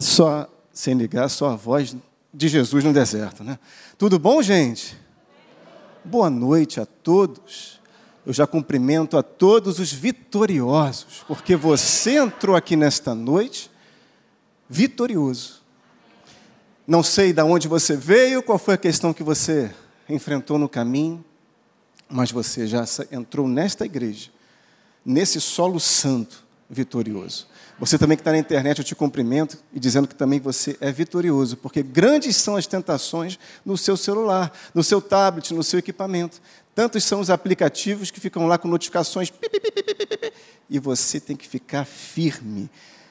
Só sem ligar, só a voz de Jesus no deserto, né? Tudo bom, gente? Boa noite a todos. Eu já cumprimento a todos os vitoriosos, porque você entrou aqui nesta noite vitorioso. Não sei de onde você veio, qual foi a questão que você enfrentou no caminho, mas você já entrou nesta igreja, nesse solo santo, vitorioso. Você também que está na internet, eu te cumprimento e dizendo que também você é vitorioso, porque grandes são as tentações no seu celular, no seu tablet, no seu equipamento. Tantos são os aplicativos que ficam lá com notificações, e você tem que ficar firme.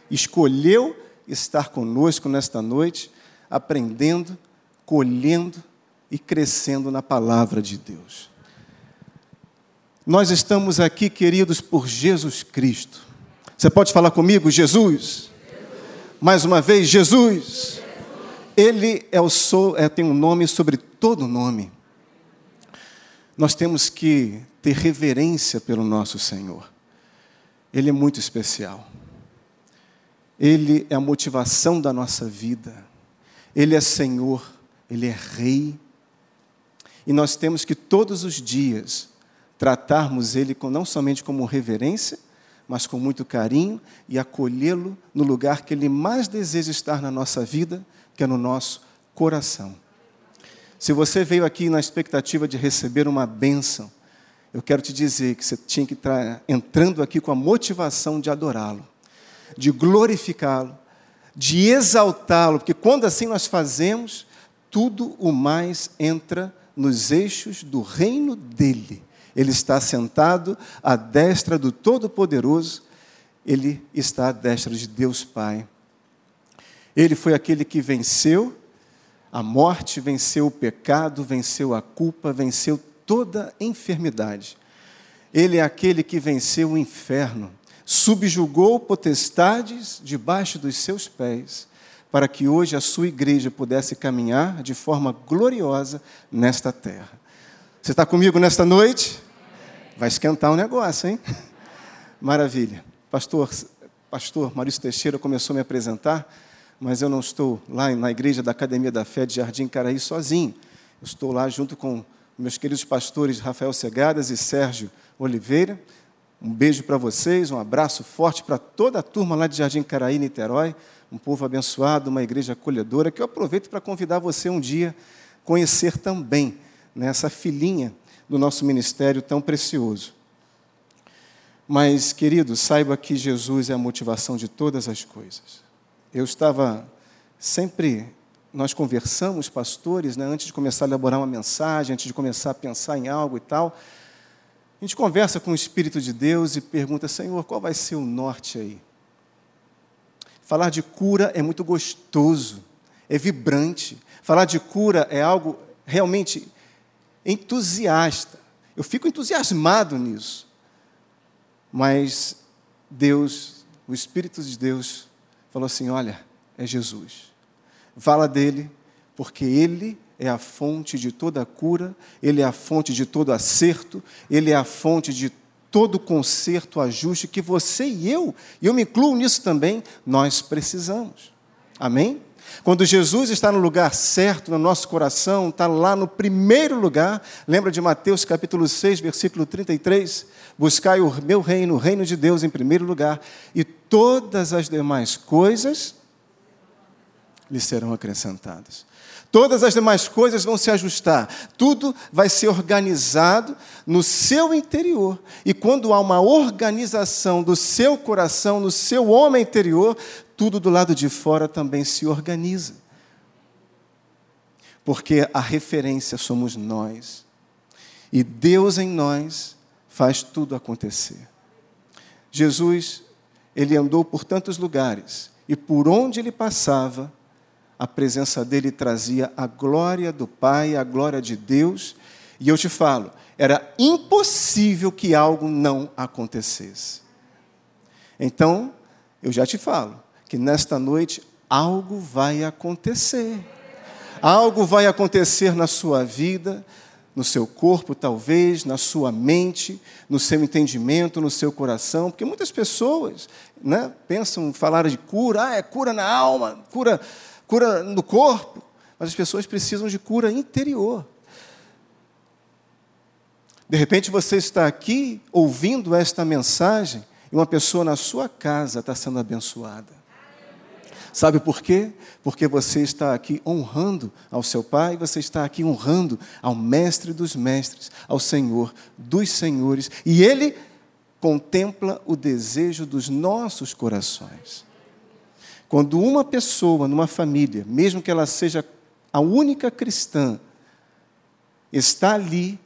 Escolheu estar conosco nesta noite, aprendendo, colhendo e crescendo na palavra de Deus. Nós estamos aqui, queridos, por Jesus Cristo. Você pode falar comigo, Jesus? Mais uma vez, Jesus. Ele é o sou, é, tem um nome sobre todo nome. Nós temos que ter reverência pelo nosso Senhor. Ele é muito especial. Ele é a motivação da nossa vida. Ele é Senhor, Ele é Rei. E nós temos que todos os dias tratarmos Ele não somente como reverência, mas com muito carinho e acolhê-lo no lugar que ele mais deseja estar na nossa vida, que é no nosso coração. Se você veio aqui na expectativa de receber uma bênção, eu quero te dizer que você tinha que estar entrando aqui com a motivação de adorá-lo, de glorificá-lo, de exaltá-lo, porque quando assim nós fazemos, tudo o mais entra nos eixos do reino dele ele está sentado à destra do Todo-Poderoso, ele está à destra de Deus Pai. Ele foi aquele que venceu a morte, venceu o pecado, venceu a culpa, venceu toda enfermidade. Ele é aquele que venceu o inferno, subjugou potestades debaixo dos seus pés, para que hoje a sua igreja pudesse caminhar de forma gloriosa nesta terra. Você está comigo nesta noite? Vai esquentar o negócio, hein? Maravilha. Pastor, pastor Maurício Teixeira começou a me apresentar, mas eu não estou lá na igreja da Academia da Fé de Jardim Caraí sozinho. Eu estou lá junto com meus queridos pastores Rafael Segadas e Sérgio Oliveira. Um beijo para vocês, um abraço forte para toda a turma lá de Jardim Caraí, Niterói. Um povo abençoado, uma igreja acolhedora, que eu aproveito para convidar você um dia conhecer também nessa né, filhinha do nosso ministério tão precioso. Mas, querido, saiba que Jesus é a motivação de todas as coisas. Eu estava sempre, nós conversamos, pastores, né, antes de começar a elaborar uma mensagem, antes de começar a pensar em algo e tal. A gente conversa com o Espírito de Deus e pergunta, Senhor, qual vai ser o norte aí? Falar de cura é muito gostoso, é vibrante. Falar de cura é algo realmente entusiasta. Eu fico entusiasmado nisso. Mas Deus, o Espírito de Deus, falou assim: olha, é Jesus. Fala dele, porque ele é a fonte de toda cura, ele é a fonte de todo acerto, ele é a fonte de todo conserto, ajuste que você e eu, e eu me incluo nisso também, nós precisamos. Amém? Quando Jesus está no lugar certo, no nosso coração, está lá no primeiro lugar, lembra de Mateus capítulo 6, versículo 33? Buscai o meu reino, o reino de Deus em primeiro lugar, e todas as demais coisas lhe serão acrescentadas. Todas as demais coisas vão se ajustar, tudo vai ser organizado no seu interior. E quando há uma organização do seu coração, no seu homem interior, tudo do lado de fora também se organiza. Porque a referência somos nós. E Deus em nós faz tudo acontecer. Jesus, ele andou por tantos lugares e por onde ele passava, a presença dele trazia a glória do Pai, a glória de Deus. E eu te falo, era impossível que algo não acontecesse. Então, eu já te falo, que nesta noite algo vai acontecer. Algo vai acontecer na sua vida, no seu corpo, talvez, na sua mente, no seu entendimento, no seu coração, porque muitas pessoas né, pensam falar de cura, ah, é cura na alma, cura, cura no corpo, mas as pessoas precisam de cura interior. De repente você está aqui ouvindo esta mensagem e uma pessoa na sua casa está sendo abençoada. Sabe por quê? Porque você está aqui honrando ao seu Pai, você está aqui honrando ao Mestre dos Mestres, ao Senhor dos Senhores, e Ele contempla o desejo dos nossos corações. Quando uma pessoa numa família, mesmo que ela seja a única cristã, está ali,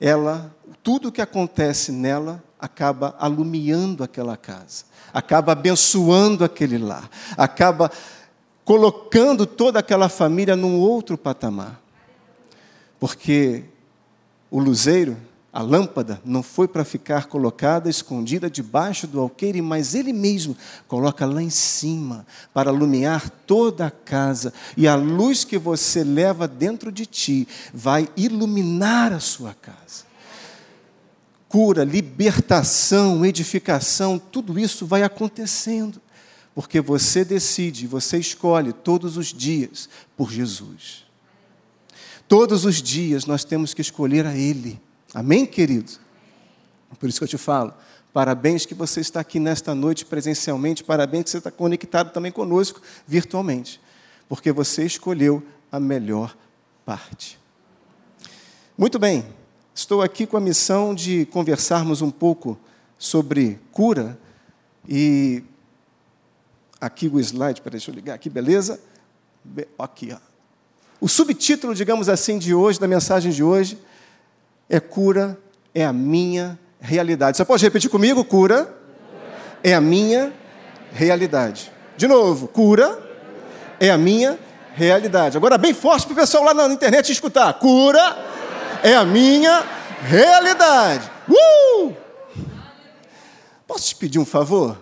ela, tudo o que acontece nela acaba alumiando aquela casa, acaba abençoando aquele lar, acaba colocando toda aquela família num outro patamar. Porque o luzeiro, a lâmpada, não foi para ficar colocada escondida debaixo do alqueire, mas ele mesmo coloca lá em cima para iluminar toda a casa. E a luz que você leva dentro de ti vai iluminar a sua casa cura, libertação, edificação, tudo isso vai acontecendo, porque você decide, você escolhe todos os dias por Jesus. Todos os dias nós temos que escolher a Ele. Amém, querido? Por isso que eu te falo. Parabéns que você está aqui nesta noite presencialmente, parabéns que você está conectado também conosco virtualmente, porque você escolheu a melhor parte. Muito bem, Estou aqui com a missão de conversarmos um pouco sobre cura e aqui o slide, peraí, deixa eu ligar aqui, beleza? Aqui, ó. O subtítulo, digamos assim, de hoje, da mensagem de hoje, é cura é a minha realidade. Você pode repetir comigo? Cura é a minha realidade. De novo, cura é a minha realidade. Agora, bem forte para o pessoal lá na internet escutar: cura é a minha realidade. Uh! Posso te pedir um favor?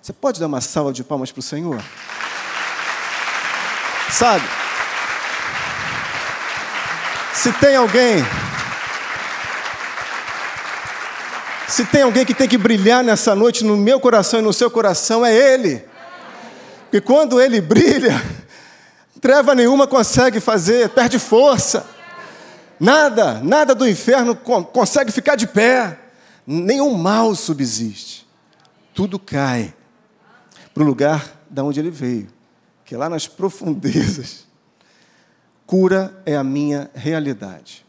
Você pode dar uma salva de palmas para o Senhor? Sabe? Se tem alguém. Se tem alguém que tem que brilhar nessa noite no meu coração e no seu coração, é Ele. Porque quando Ele brilha, treva nenhuma consegue fazer, perde força. Nada, nada do inferno consegue ficar de pé. Nenhum mal subsiste. Tudo cai para o lugar da onde ele veio, que é lá nas profundezas. Cura é a minha realidade.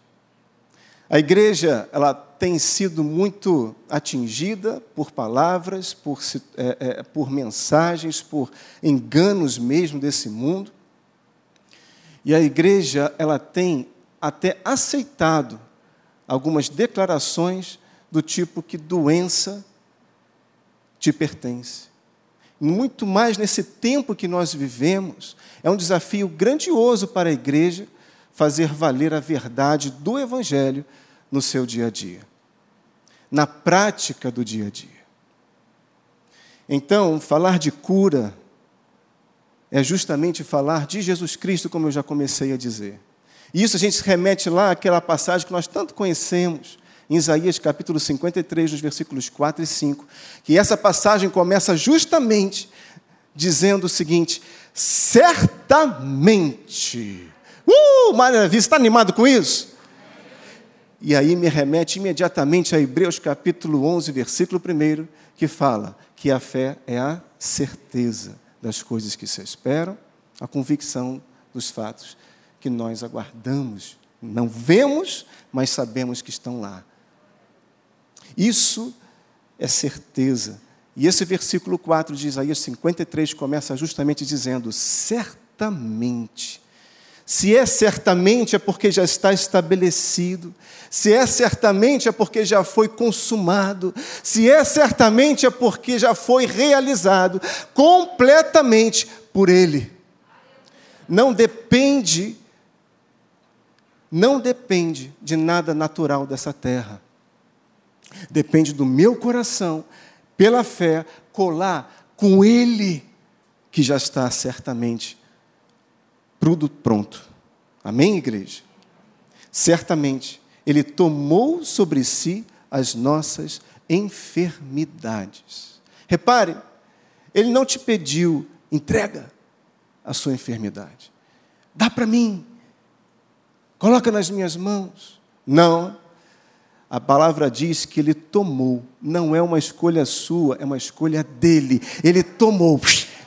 A igreja, ela tem sido muito atingida por palavras, por, é, é, por mensagens, por enganos mesmo desse mundo. E a igreja, ela tem até aceitado algumas declarações do tipo que doença te pertence. Muito mais nesse tempo que nós vivemos, é um desafio grandioso para a igreja fazer valer a verdade do Evangelho no seu dia a dia, na prática do dia a dia. Então, falar de cura é justamente falar de Jesus Cristo, como eu já comecei a dizer. E isso a gente remete lá àquela passagem que nós tanto conhecemos, em Isaías capítulo 53, nos versículos 4 e 5, que essa passagem começa justamente dizendo o seguinte: certamente. Uh, maravilha, está animado com isso? E aí me remete imediatamente a Hebreus capítulo 11, versículo 1, que fala que a fé é a certeza das coisas que se esperam, a convicção dos fatos que nós aguardamos. Não vemos, mas sabemos que estão lá. Isso é certeza. E esse versículo 4 de Isaías 53 começa justamente dizendo: certamente. Se é certamente, é porque já está estabelecido. Se é certamente, é porque já foi consumado. Se é certamente, é porque já foi realizado completamente por Ele. Não depende não depende de nada natural dessa terra. Depende do meu coração, pela fé, colar com Ele, que já está certamente tudo pronto. Amém, igreja? Certamente, Ele tomou sobre si as nossas enfermidades. Repare, Ele não te pediu, entrega a sua enfermidade. Dá para mim, coloca nas minhas mãos. Não. A palavra diz que ele tomou, não é uma escolha sua, é uma escolha dele. Ele tomou.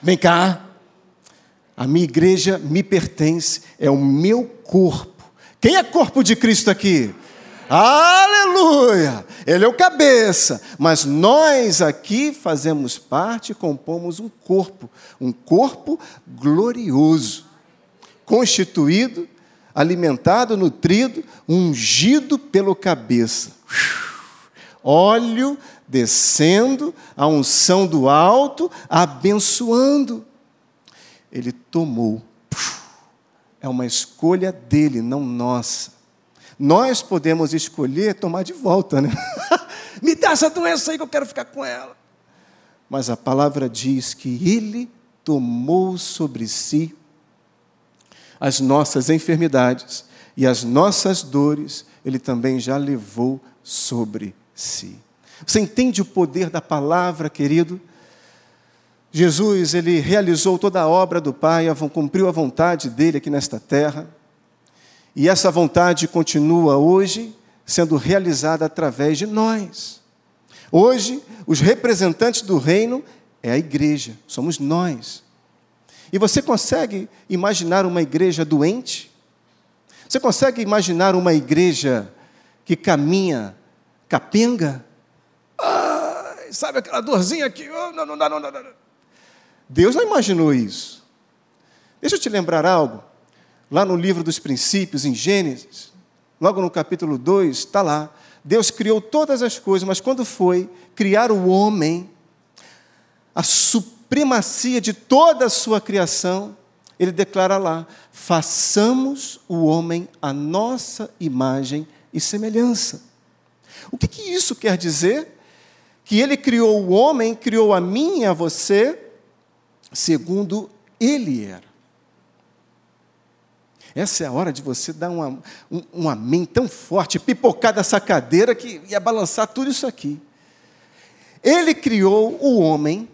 Vem cá. A minha igreja me pertence, é o meu corpo. Quem é corpo de Cristo aqui? Aleluia! Ele é o cabeça, mas nós aqui fazemos parte, compomos um corpo, um corpo glorioso, constituído, alimentado, nutrido, ungido pelo cabeça. Óleo descendo, a unção do alto, abençoando. Ele tomou. É uma escolha dele, não nossa. Nós podemos escolher tomar de volta, né? Me dá essa doença aí que eu quero ficar com ela. Mas a palavra diz que ele tomou sobre si as nossas enfermidades e as nossas dores, ele também já levou sobre si. Você entende o poder da palavra, querido? Jesus, ele realizou toda a obra do Pai, cumpriu a vontade dele aqui nesta terra. E essa vontade continua hoje sendo realizada através de nós. Hoje, os representantes do reino é a igreja, somos nós. E você consegue imaginar uma igreja doente? Você consegue imaginar uma igreja que caminha capenga? Sabe aquela dorzinha aqui? Oh, não, não, não, não, não. Deus não imaginou isso. Deixa eu te lembrar algo lá no livro dos princípios, em Gênesis, logo no capítulo 2, está lá. Deus criou todas as coisas, mas quando foi criar o homem, a supremacia de toda a sua criação, ele declara lá: façamos o homem a nossa imagem e semelhança. O que, que isso quer dizer? Que ele criou o homem, criou a mim e a você, segundo ele era. Essa é a hora de você dar uma, um, um amém tão forte, pipocar dessa cadeira que ia balançar tudo isso aqui. Ele criou o homem,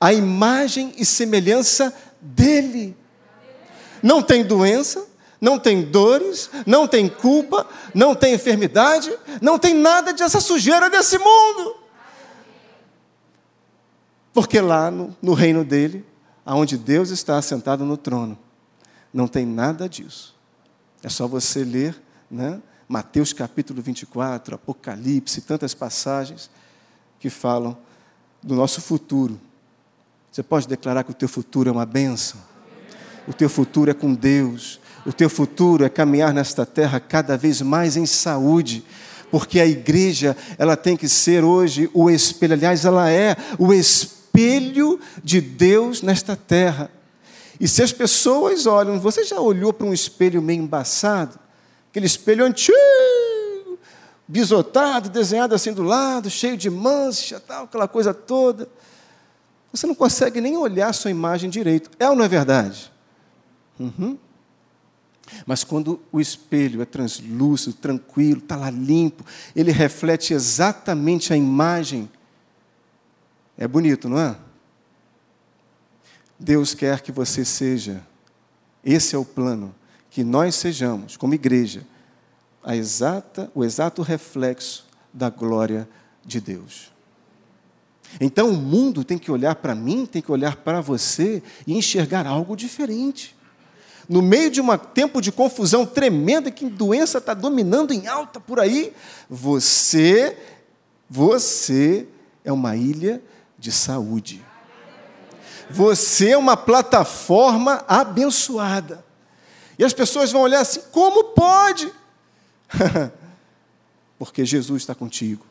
a imagem e semelhança dele. Não tem doença, não tem dores, não tem culpa, não tem enfermidade, não tem nada dessa sujeira desse mundo. Porque lá no, no reino dele, aonde Deus está assentado no trono, não tem nada disso. É só você ler né? Mateus capítulo 24, Apocalipse, tantas passagens que falam do nosso futuro. Você pode declarar que o teu futuro é uma benção. O teu futuro é com Deus. O teu futuro é caminhar nesta terra cada vez mais em saúde, porque a igreja, ela tem que ser hoje o espelho, aliás, ela é o espelho de Deus nesta terra. E se as pessoas olham, você já olhou para um espelho meio embaçado? Aquele espelho antigo, bisotado, desenhado assim do lado, cheio de mancha, tal, aquela coisa toda. Você não consegue nem olhar sua imagem direito. É ou não é verdade? Uhum. Mas quando o espelho é translúcido, tranquilo, está lá limpo, ele reflete exatamente a imagem. É bonito, não é? Deus quer que você seja, esse é o plano, que nós sejamos, como igreja, a exata, o exato reflexo da glória de Deus. Então o mundo tem que olhar para mim, tem que olhar para você e enxergar algo diferente. No meio de um tempo de confusão tremenda, que doença está dominando em alta por aí, você, você é uma ilha de saúde. Você é uma plataforma abençoada. E as pessoas vão olhar assim: como pode? Porque Jesus está contigo.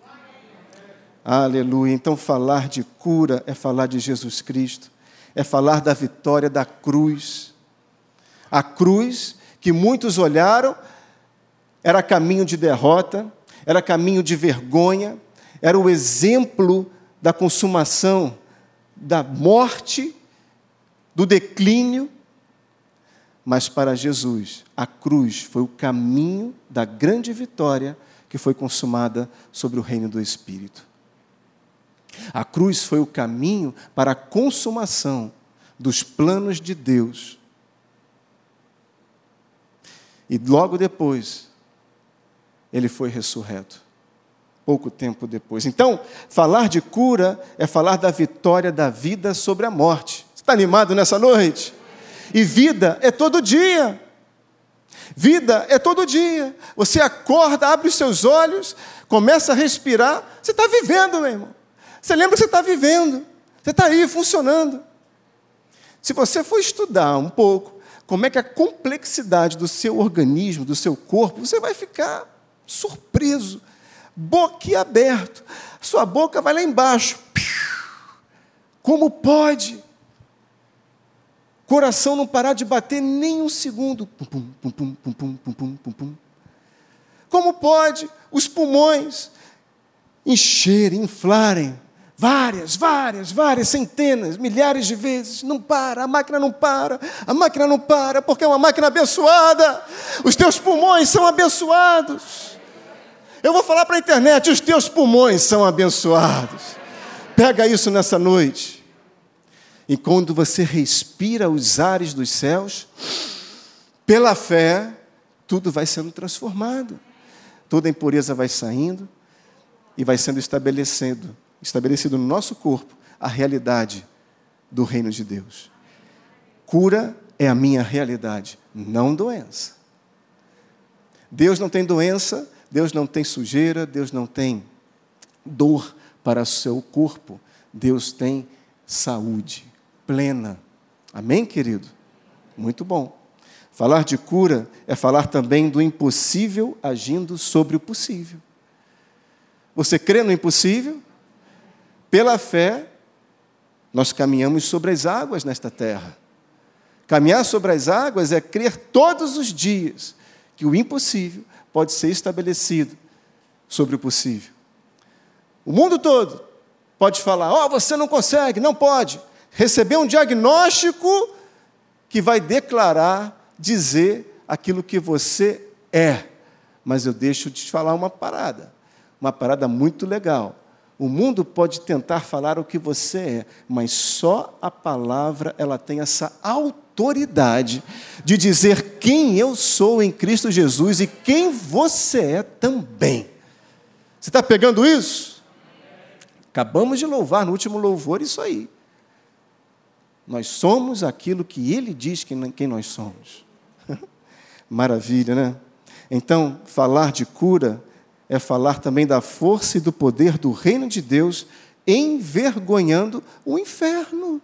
Aleluia. Então, falar de cura é falar de Jesus Cristo, é falar da vitória da cruz. A cruz que muitos olharam era caminho de derrota, era caminho de vergonha, era o exemplo da consumação da morte, do declínio, Mas para Jesus, a cruz foi o caminho da grande vitória que foi consumada sobre o reino do Espírito. A cruz foi o caminho para a consumação dos planos de Deus. E logo depois, ele foi ressurreto. Pouco tempo depois. Então, falar de cura é falar da vitória da vida sobre a morte. Você está animado nessa noite? E vida é todo dia. Vida é todo dia. Você acorda, abre os seus olhos, começa a respirar. Você está vivendo, meu irmão. Você lembra que você está vivendo. Você está aí funcionando. Se você for estudar um pouco como é que a complexidade do seu organismo, do seu corpo, você vai ficar surpreso, boquiaberto. Sua boca vai lá embaixo. Como pode? Coração não parar de bater nem um segundo. Como pode os pulmões encherem, inflarem várias, várias, várias, centenas, milhares de vezes? Não para, a máquina não para, a máquina não para, porque é uma máquina abençoada. Os teus pulmões são abençoados. Eu vou falar para a internet: os teus pulmões são abençoados. Pega isso nessa noite. E quando você respira os ares dos céus, pela fé, tudo vai sendo transformado. Toda impureza vai saindo e vai sendo estabelecido, estabelecido no nosso corpo a realidade do reino de Deus. Cura é a minha realidade, não doença. Deus não tem doença, Deus não tem sujeira, Deus não tem dor para o seu corpo, Deus tem saúde plena. Amém, querido? Muito bom. Falar de cura é falar também do impossível agindo sobre o possível. Você crê no impossível? Pela fé, nós caminhamos sobre as águas nesta terra. Caminhar sobre as águas é crer todos os dias que o impossível pode ser estabelecido sobre o possível. O mundo todo pode falar: Ó, oh, você não consegue, não pode receber um diagnóstico que vai declarar, dizer aquilo que você é. Mas eu deixo de te falar uma parada, uma parada muito legal. O mundo pode tentar falar o que você é, mas só a palavra ela tem essa autoridade de dizer quem eu sou em Cristo Jesus e quem você é também. Você está pegando isso? Acabamos de louvar no último louvor isso aí. Nós somos aquilo que Ele diz que quem nós somos. Maravilha, né? Então, falar de cura é falar também da força e do poder do reino de Deus envergonhando o inferno.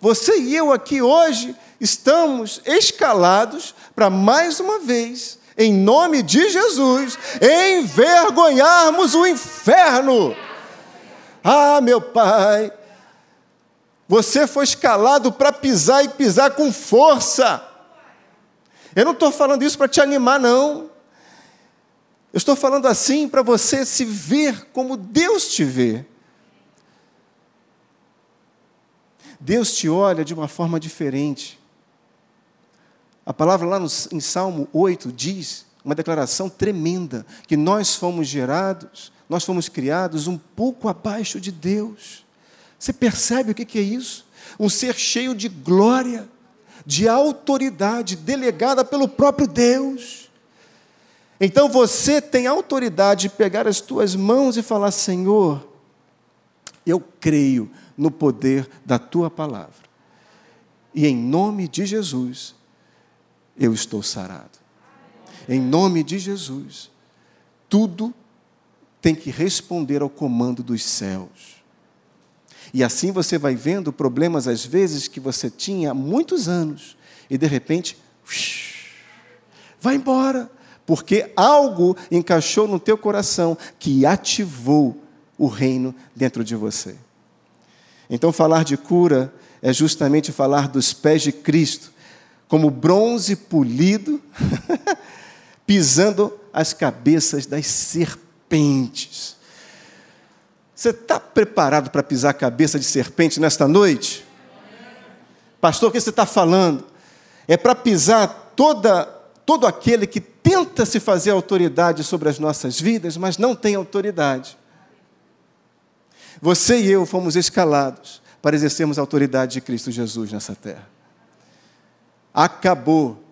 Você e eu aqui hoje estamos escalados para mais uma vez, em nome de Jesus, envergonharmos o inferno. Ah, meu Pai, você foi escalado para pisar e pisar com força. Eu não estou falando isso para te animar, não. Eu estou falando assim para você se ver como Deus te vê. Deus te olha de uma forma diferente. A palavra lá no, em Salmo 8 diz uma declaração tremenda: que nós fomos gerados, nós fomos criados um pouco abaixo de Deus. Você percebe o que é isso? Um ser cheio de glória, de autoridade delegada pelo próprio Deus. Então você tem autoridade de pegar as tuas mãos e falar: Senhor, eu creio no poder da tua palavra. E em nome de Jesus, eu estou sarado. Em nome de Jesus, tudo tem que responder ao comando dos céus. E assim você vai vendo problemas, às vezes, que você tinha há muitos anos, e de repente, vai embora, porque algo encaixou no teu coração que ativou o reino dentro de você. Então, falar de cura é justamente falar dos pés de Cristo, como bronze polido, pisando as cabeças das serpentes. Você está preparado para pisar a cabeça de serpente nesta noite? Pastor, o que você está falando? é para pisar toda, todo aquele que tenta se fazer autoridade sobre as nossas vidas, mas não tem autoridade. Você e eu fomos escalados para exercermos a autoridade de Cristo Jesus nessa terra. Acabou.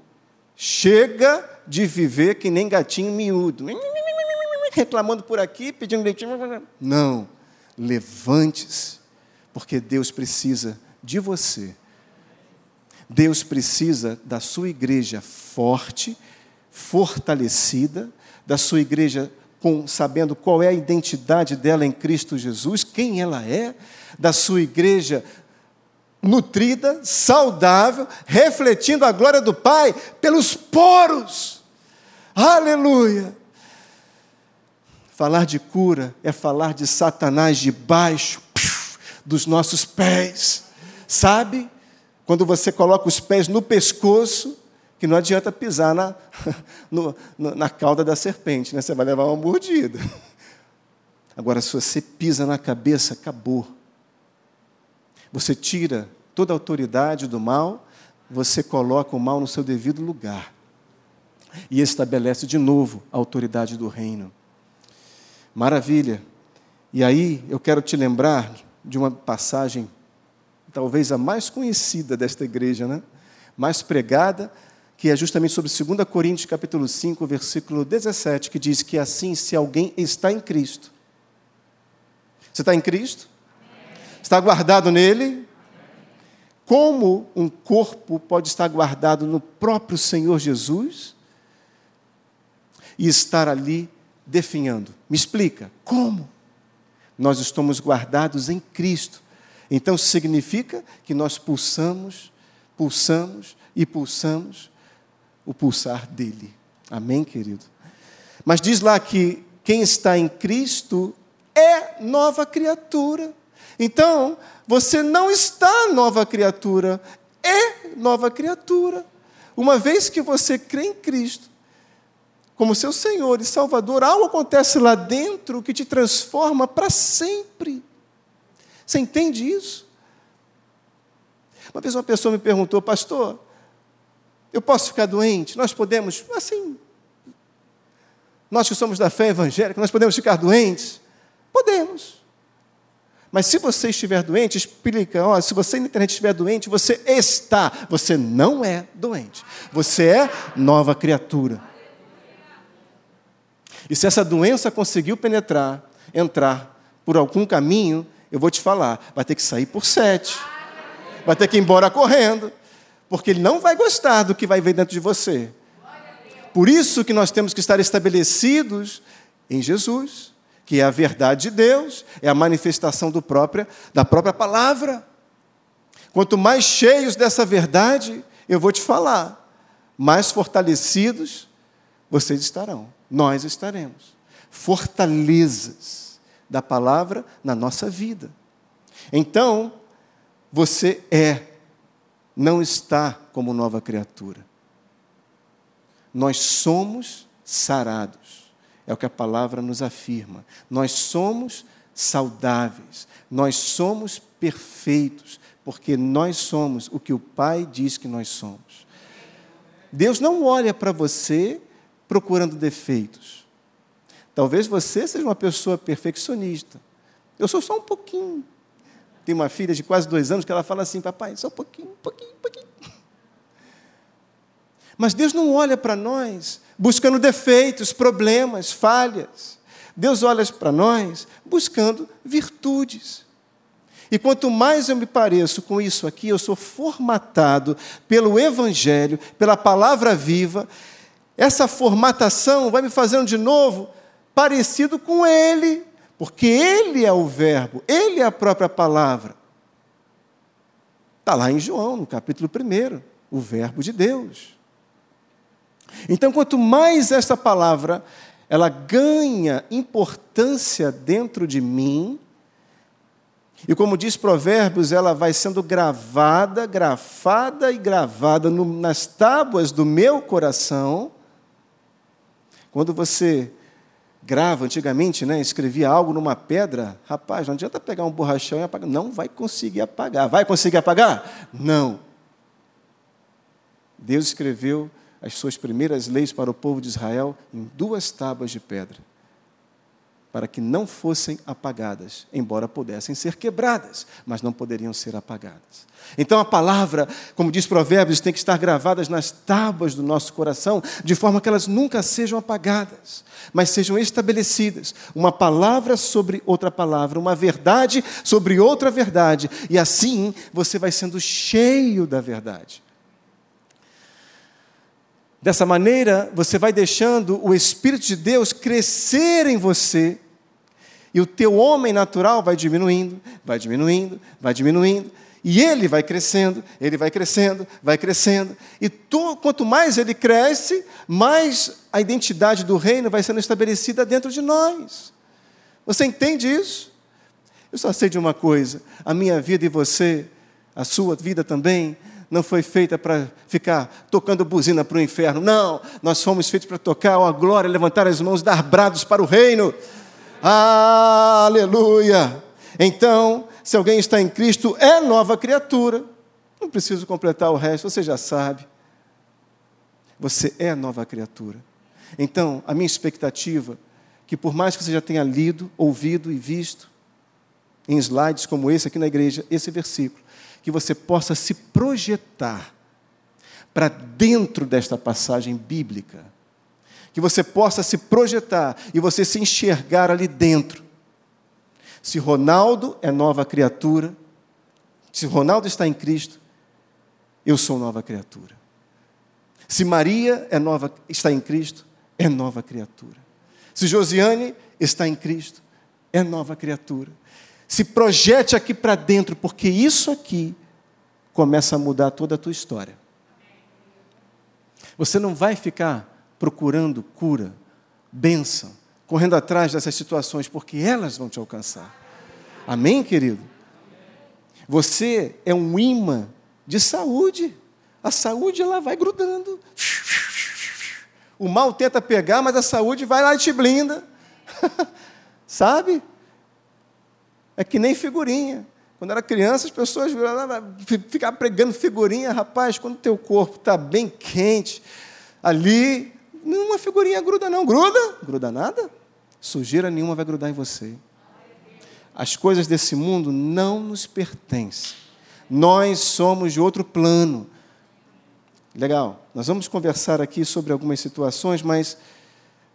Chega de viver que nem gatinho miúdo, reclamando por aqui, pedindo leitinho. Não. Levante-se, porque Deus precisa de você. Deus precisa da sua igreja forte, fortalecida, da sua igreja com, sabendo qual é a identidade dela em Cristo Jesus, quem ela é, da sua igreja nutrida, saudável, refletindo a glória do Pai pelos poros. Aleluia! Falar de cura é falar de Satanás debaixo dos nossos pés. Sabe? Quando você coloca os pés no pescoço, que não adianta pisar na, no, na cauda da serpente, né? você vai levar uma mordida. Agora, se você pisa na cabeça, acabou. Você tira toda a autoridade do mal, você coloca o mal no seu devido lugar e estabelece de novo a autoridade do reino. Maravilha. E aí eu quero te lembrar de uma passagem, talvez a mais conhecida desta igreja, né? mais pregada, que é justamente sobre 2 Coríntios capítulo 5, versículo 17, que diz que assim, se alguém está em Cristo. Você está em Cristo? Está guardado nele? Como um corpo pode estar guardado no próprio Senhor Jesus e estar ali definhando? Me explica, como? Nós estamos guardados em Cristo. Então significa que nós pulsamos, pulsamos e pulsamos o pulsar dele. Amém, querido? Mas diz lá que quem está em Cristo é nova criatura. Então, você não está nova criatura, é nova criatura. Uma vez que você crê em Cristo, como seu Senhor e Salvador, algo acontece lá dentro que te transforma para sempre. Você entende isso? Uma vez uma pessoa me perguntou, pastor, eu posso ficar doente? Nós podemos, assim, nós que somos da fé evangélica, nós podemos ficar doentes? Podemos. Mas se você estiver doente, explica, ó, se você na internet estiver doente, você está, você não é doente. Você é nova criatura. E se essa doença conseguiu penetrar, entrar por algum caminho, eu vou te falar, vai ter que sair por sete. Vai ter que ir embora correndo porque ele não vai gostar do que vai ver dentro de você. Por isso que nós temos que estar estabelecidos em Jesus, que é a verdade de Deus, é a manifestação do própria, da própria palavra. Quanto mais cheios dessa verdade, eu vou te falar, mais fortalecidos vocês estarão, nós estaremos. Fortalezas da palavra na nossa vida. Então, você é não está como nova criatura. Nós somos sarados, é o que a palavra nos afirma. Nós somos saudáveis, nós somos perfeitos, porque nós somos o que o Pai diz que nós somos. Deus não olha para você procurando defeitos. Talvez você seja uma pessoa perfeccionista. Eu sou só um pouquinho tem uma filha de quase dois anos que ela fala assim: Papai, só um pouquinho, um pouquinho, um pouquinho. Mas Deus não olha para nós buscando defeitos, problemas, falhas. Deus olha para nós buscando virtudes. E quanto mais eu me pareço com isso aqui, eu sou formatado pelo Evangelho, pela palavra viva, essa formatação vai me fazendo de novo parecido com Ele porque Ele é o Verbo, Ele é a própria palavra. Está lá em João, no capítulo 1, o Verbo de Deus. Então, quanto mais essa palavra ela ganha importância dentro de mim, e como diz Provérbios, ela vai sendo gravada, grafada e gravada no, nas tábuas do meu coração. Quando você grava, antigamente, né, escrevia algo numa pedra, rapaz, não adianta pegar um borrachão e apagar. Não vai conseguir apagar. Vai conseguir apagar? Não. Deus escreveu as suas primeiras leis para o povo de Israel em duas tábuas de pedra para que não fossem apagadas, embora pudessem ser quebradas, mas não poderiam ser apagadas. Então a palavra, como diz Provérbios, tem que estar gravadas nas tábuas do nosso coração, de forma que elas nunca sejam apagadas, mas sejam estabelecidas, uma palavra sobre outra palavra, uma verdade sobre outra verdade, e assim você vai sendo cheio da verdade. Dessa maneira, você vai deixando o Espírito de Deus crescer em você, e o teu homem natural vai diminuindo, vai diminuindo, vai diminuindo, e ele vai crescendo, ele vai crescendo, vai crescendo, e tu, quanto mais ele cresce, mais a identidade do reino vai sendo estabelecida dentro de nós. Você entende isso? Eu só sei de uma coisa: a minha vida e você, a sua vida também, não foi feita para ficar tocando buzina para o inferno. Não, nós fomos feitos para tocar a glória, levantar as mãos, dar brados para o reino. Aleluia! Então, se alguém está em Cristo, é nova criatura. Não preciso completar o resto, você já sabe. Você é nova criatura. Então, a minha expectativa, que por mais que você já tenha lido, ouvido e visto, em slides como esse aqui na igreja, esse versículo, que você possa se projetar para dentro desta passagem bíblica, que você possa se projetar e você se enxergar ali dentro. Se Ronaldo é nova criatura, se Ronaldo está em Cristo, eu sou nova criatura. Se Maria é nova, está em Cristo, é nova criatura. Se Josiane está em Cristo, é nova criatura. Se projete aqui para dentro, porque isso aqui começa a mudar toda a tua história. Você não vai ficar procurando cura, bênção, correndo atrás dessas situações, porque elas vão te alcançar. Amém, querido? Você é um imã de saúde. A saúde ela vai grudando. O mal tenta pegar, mas a saúde vai lá e te blinda. Sabe? É que nem figurinha. Quando era criança, as pessoas ficavam pregando figurinha, rapaz, quando teu corpo está bem quente, ali, nenhuma figurinha gruda não. Gruda? Gruda nada. Sujeira nenhuma vai grudar em você. As coisas desse mundo não nos pertencem. Nós somos de outro plano. Legal, nós vamos conversar aqui sobre algumas situações, mas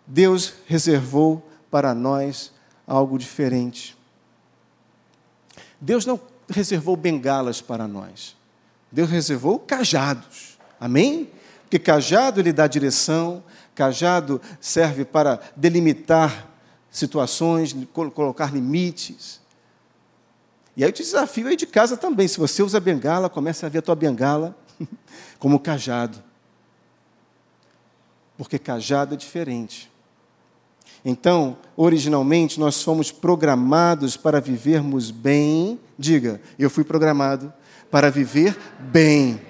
Deus reservou para nós algo diferente. Deus não reservou bengalas para nós. Deus reservou cajados. Amém? Porque cajado ele dá direção, cajado serve para delimitar situações, colocar limites. E aí eu te desafio aí de casa também. Se você usa bengala, comece a ver a tua bengala como cajado. Porque cajado é diferente. Então, originalmente, nós fomos programados para vivermos bem. Diga, eu fui programado para viver bem.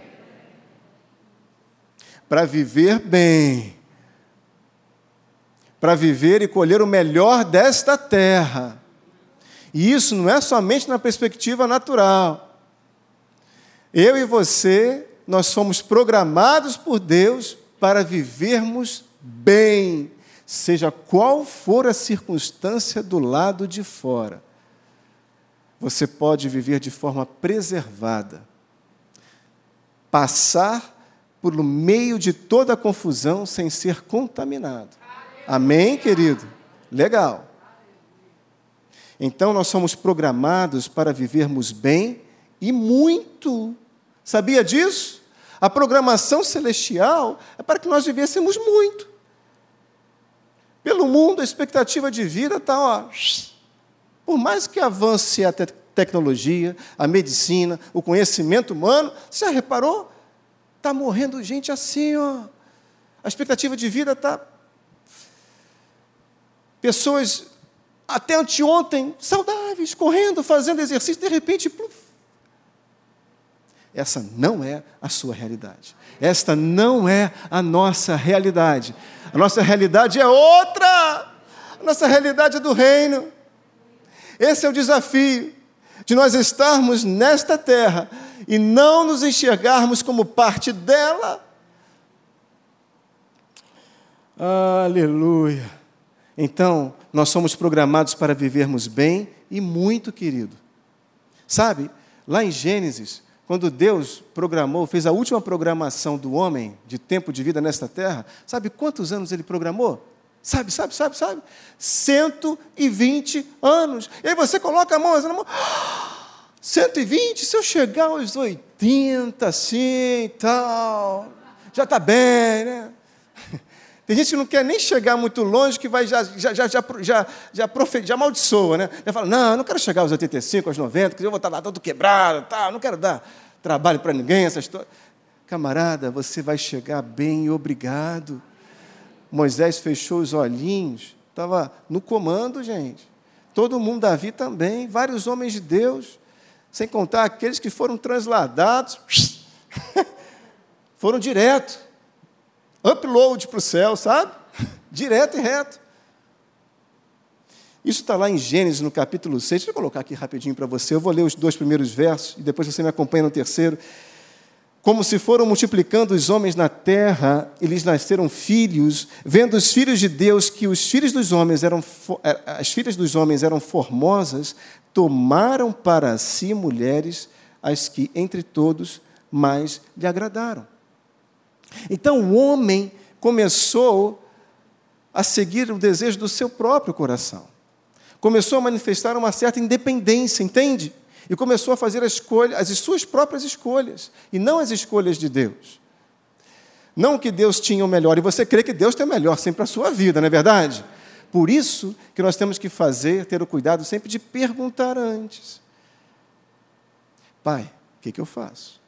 Para viver bem. Para viver e colher o melhor desta terra. E isso não é somente na perspectiva natural. Eu e você, nós fomos programados por Deus para vivermos bem seja qual for a circunstância do lado de fora, você pode viver de forma preservada, passar por meio de toda a confusão sem ser contaminado. Amém, querido? Legal. Então nós somos programados para vivermos bem e muito. Sabia disso? A programação celestial é para que nós vivêssemos muito. Pelo mundo, a expectativa de vida está, ó, por mais que avance a te tecnologia, a medicina, o conhecimento humano, você já reparou? Está morrendo gente assim, ó. A expectativa de vida está. Pessoas até anteontem saudáveis, correndo, fazendo exercício, de repente, pluf. Essa não é a sua realidade. Esta não é a nossa realidade. A nossa realidade é outra. A nossa realidade é do reino. Esse é o desafio de nós estarmos nesta terra e não nos enxergarmos como parte dela, Aleluia. Então, nós somos programados para vivermos bem e muito, querido. Sabe, lá em Gênesis, quando Deus programou, fez a última programação do homem de tempo de vida nesta terra, sabe quantos anos ele programou? Sabe, sabe, sabe, sabe? 120 anos. E aí você coloca a mão, assim, a mão 120, se eu chegar aos 80, assim, tal, já está bem, né? Tem gente que não quer nem chegar muito longe, que vai já, já, já, já, já, já, profe, já amaldiçoa, né? Já fala, não, eu não quero chegar aos 85, aos 90, que eu vou estar lá todo quebrado, tal, não quero dar trabalho para ninguém, essa história. Camarada, você vai chegar bem, obrigado. Moisés fechou os olhinhos, estava no comando, gente. Todo mundo, Davi também, vários homens de Deus, sem contar aqueles que foram transladados, foram direto upload para o céu, sabe? Direto e reto. Isso está lá em Gênesis, no capítulo 6. Deixa eu colocar aqui rapidinho para você. Eu vou ler os dois primeiros versos e depois você me acompanha no terceiro. Como se foram multiplicando os homens na terra, eles nasceram filhos, vendo os filhos de Deus que os filhos dos homens eram eh, as filhas dos homens eram formosas, tomaram para si mulheres as que entre todos mais lhe agradaram. Então o homem começou a seguir o desejo do seu próprio coração. Começou a manifestar uma certa independência, entende? E começou a fazer as, escolha, as suas próprias escolhas, e não as escolhas de Deus. Não que Deus tinha o melhor, e você crê que Deus tem o melhor sempre para a sua vida, não é verdade? Por isso que nós temos que fazer, ter o cuidado sempre de perguntar antes. Pai, o que, que eu faço?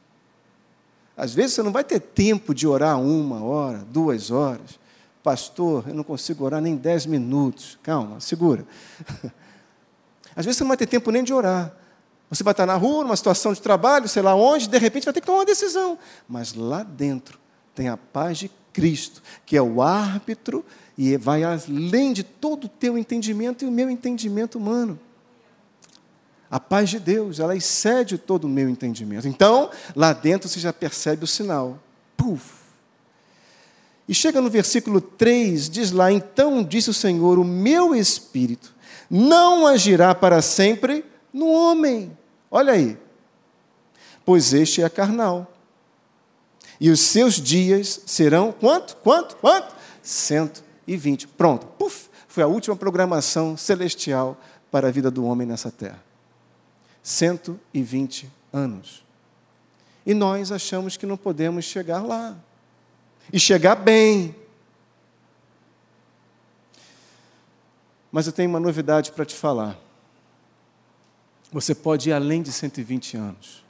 Às vezes você não vai ter tempo de orar uma hora, duas horas. Pastor, eu não consigo orar nem dez minutos. Calma, segura. Às vezes você não vai ter tempo nem de orar. Você vai estar na rua, numa situação de trabalho, sei lá onde, de repente vai ter que tomar uma decisão. Mas lá dentro tem a paz de Cristo, que é o árbitro e vai além de todo o teu entendimento e o meu entendimento humano. A paz de Deus, ela excede todo o meu entendimento. Então, lá dentro você já percebe o sinal. Puf! E chega no versículo 3, diz lá: Então disse o Senhor: O meu espírito não agirá para sempre no homem. Olha aí. Pois este é carnal. E os seus dias serão quanto? Quanto? Quanto? 120. Pronto. Puf! Foi a última programação celestial para a vida do homem nessa terra. 120 anos. E nós achamos que não podemos chegar lá. E chegar bem. Mas eu tenho uma novidade para te falar. Você pode ir além de 120 anos.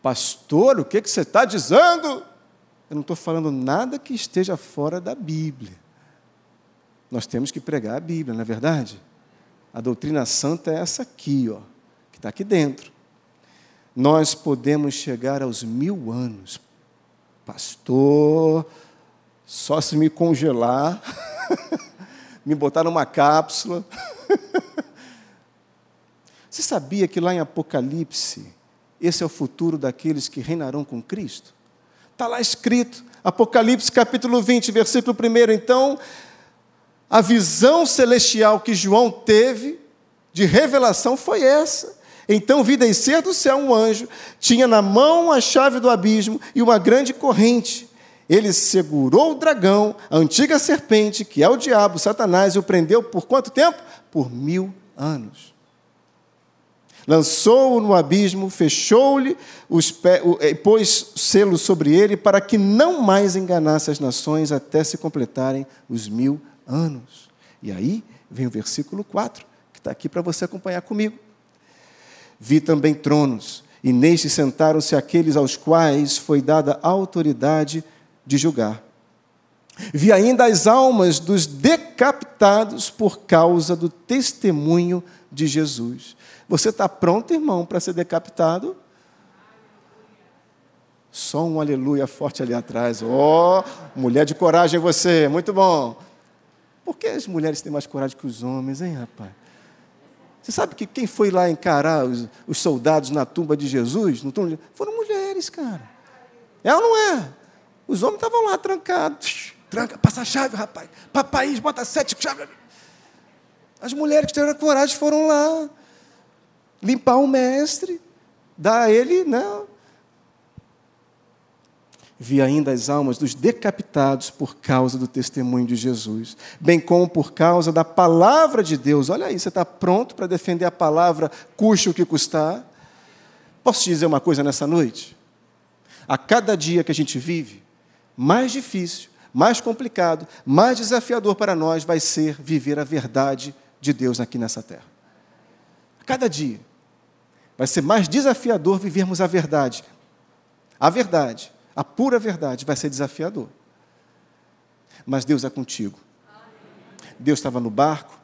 Pastor, o que, que você está dizendo? Eu não estou falando nada que esteja fora da Bíblia. Nós temos que pregar a Bíblia, não é verdade? A doutrina santa é essa aqui, ó está aqui dentro. Nós podemos chegar aos mil anos. Pastor, só se me congelar, me botar numa cápsula. Você sabia que lá em Apocalipse, esse é o futuro daqueles que reinarão com Cristo? Está lá escrito, Apocalipse capítulo 20, versículo 1. Então, a visão celestial que João teve de revelação foi essa. Então vi descer do céu um anjo, tinha na mão a chave do abismo e uma grande corrente. Ele segurou o dragão, a antiga serpente, que é o diabo, Satanás, e o prendeu por quanto tempo? Por mil anos. Lançou-o no abismo, fechou-lhe os pés, pôs selo sobre ele, para que não mais enganasse as nações até se completarem os mil anos. E aí vem o versículo 4, que está aqui para você acompanhar comigo. Vi também tronos, e nestes sentaram-se aqueles aos quais foi dada autoridade de julgar. Vi ainda as almas dos decapitados por causa do testemunho de Jesus. Você está pronto, irmão, para ser decapitado? Só um aleluia forte ali atrás. Ó, oh, mulher de coragem você, muito bom. Por que as mulheres têm mais coragem que os homens, hein, rapaz? Você sabe que quem foi lá encarar os, os soldados na tumba de Jesus? Foram mulheres, cara. É ou não é? Os homens estavam lá trancados. tranca, passa a chave, rapaz. Papai, bota sete chaves. As mulheres que tiveram coragem foram lá limpar o mestre, dar a ele, né? Vi ainda as almas dos decapitados por causa do testemunho de Jesus, bem como por causa da palavra de Deus. Olha aí, você está pronto para defender a palavra, custe o que custar? Posso te dizer uma coisa nessa noite? A cada dia que a gente vive, mais difícil, mais complicado, mais desafiador para nós vai ser viver a verdade de Deus aqui nessa terra. A cada dia vai ser mais desafiador vivermos a verdade. A verdade, a pura verdade, vai ser desafiador. Mas Deus é contigo. Deus estava no barco,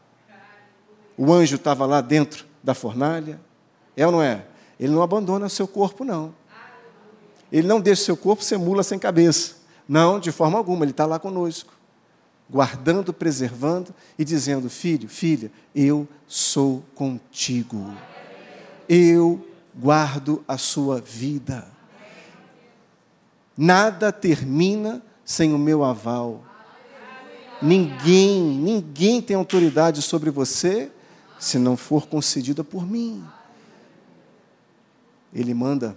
o anjo estava lá dentro da fornalha. É ou não é? Ele não abandona o seu corpo, não. Ele não deixa o seu corpo ser mula sem cabeça. Não, de forma alguma, ele está lá conosco, guardando, preservando e dizendo: Filho, filha, eu sou contigo. Eu guardo a sua vida. Nada termina sem o meu aval. Ninguém, ninguém tem autoridade sobre você se não for concedida por mim. Ele manda,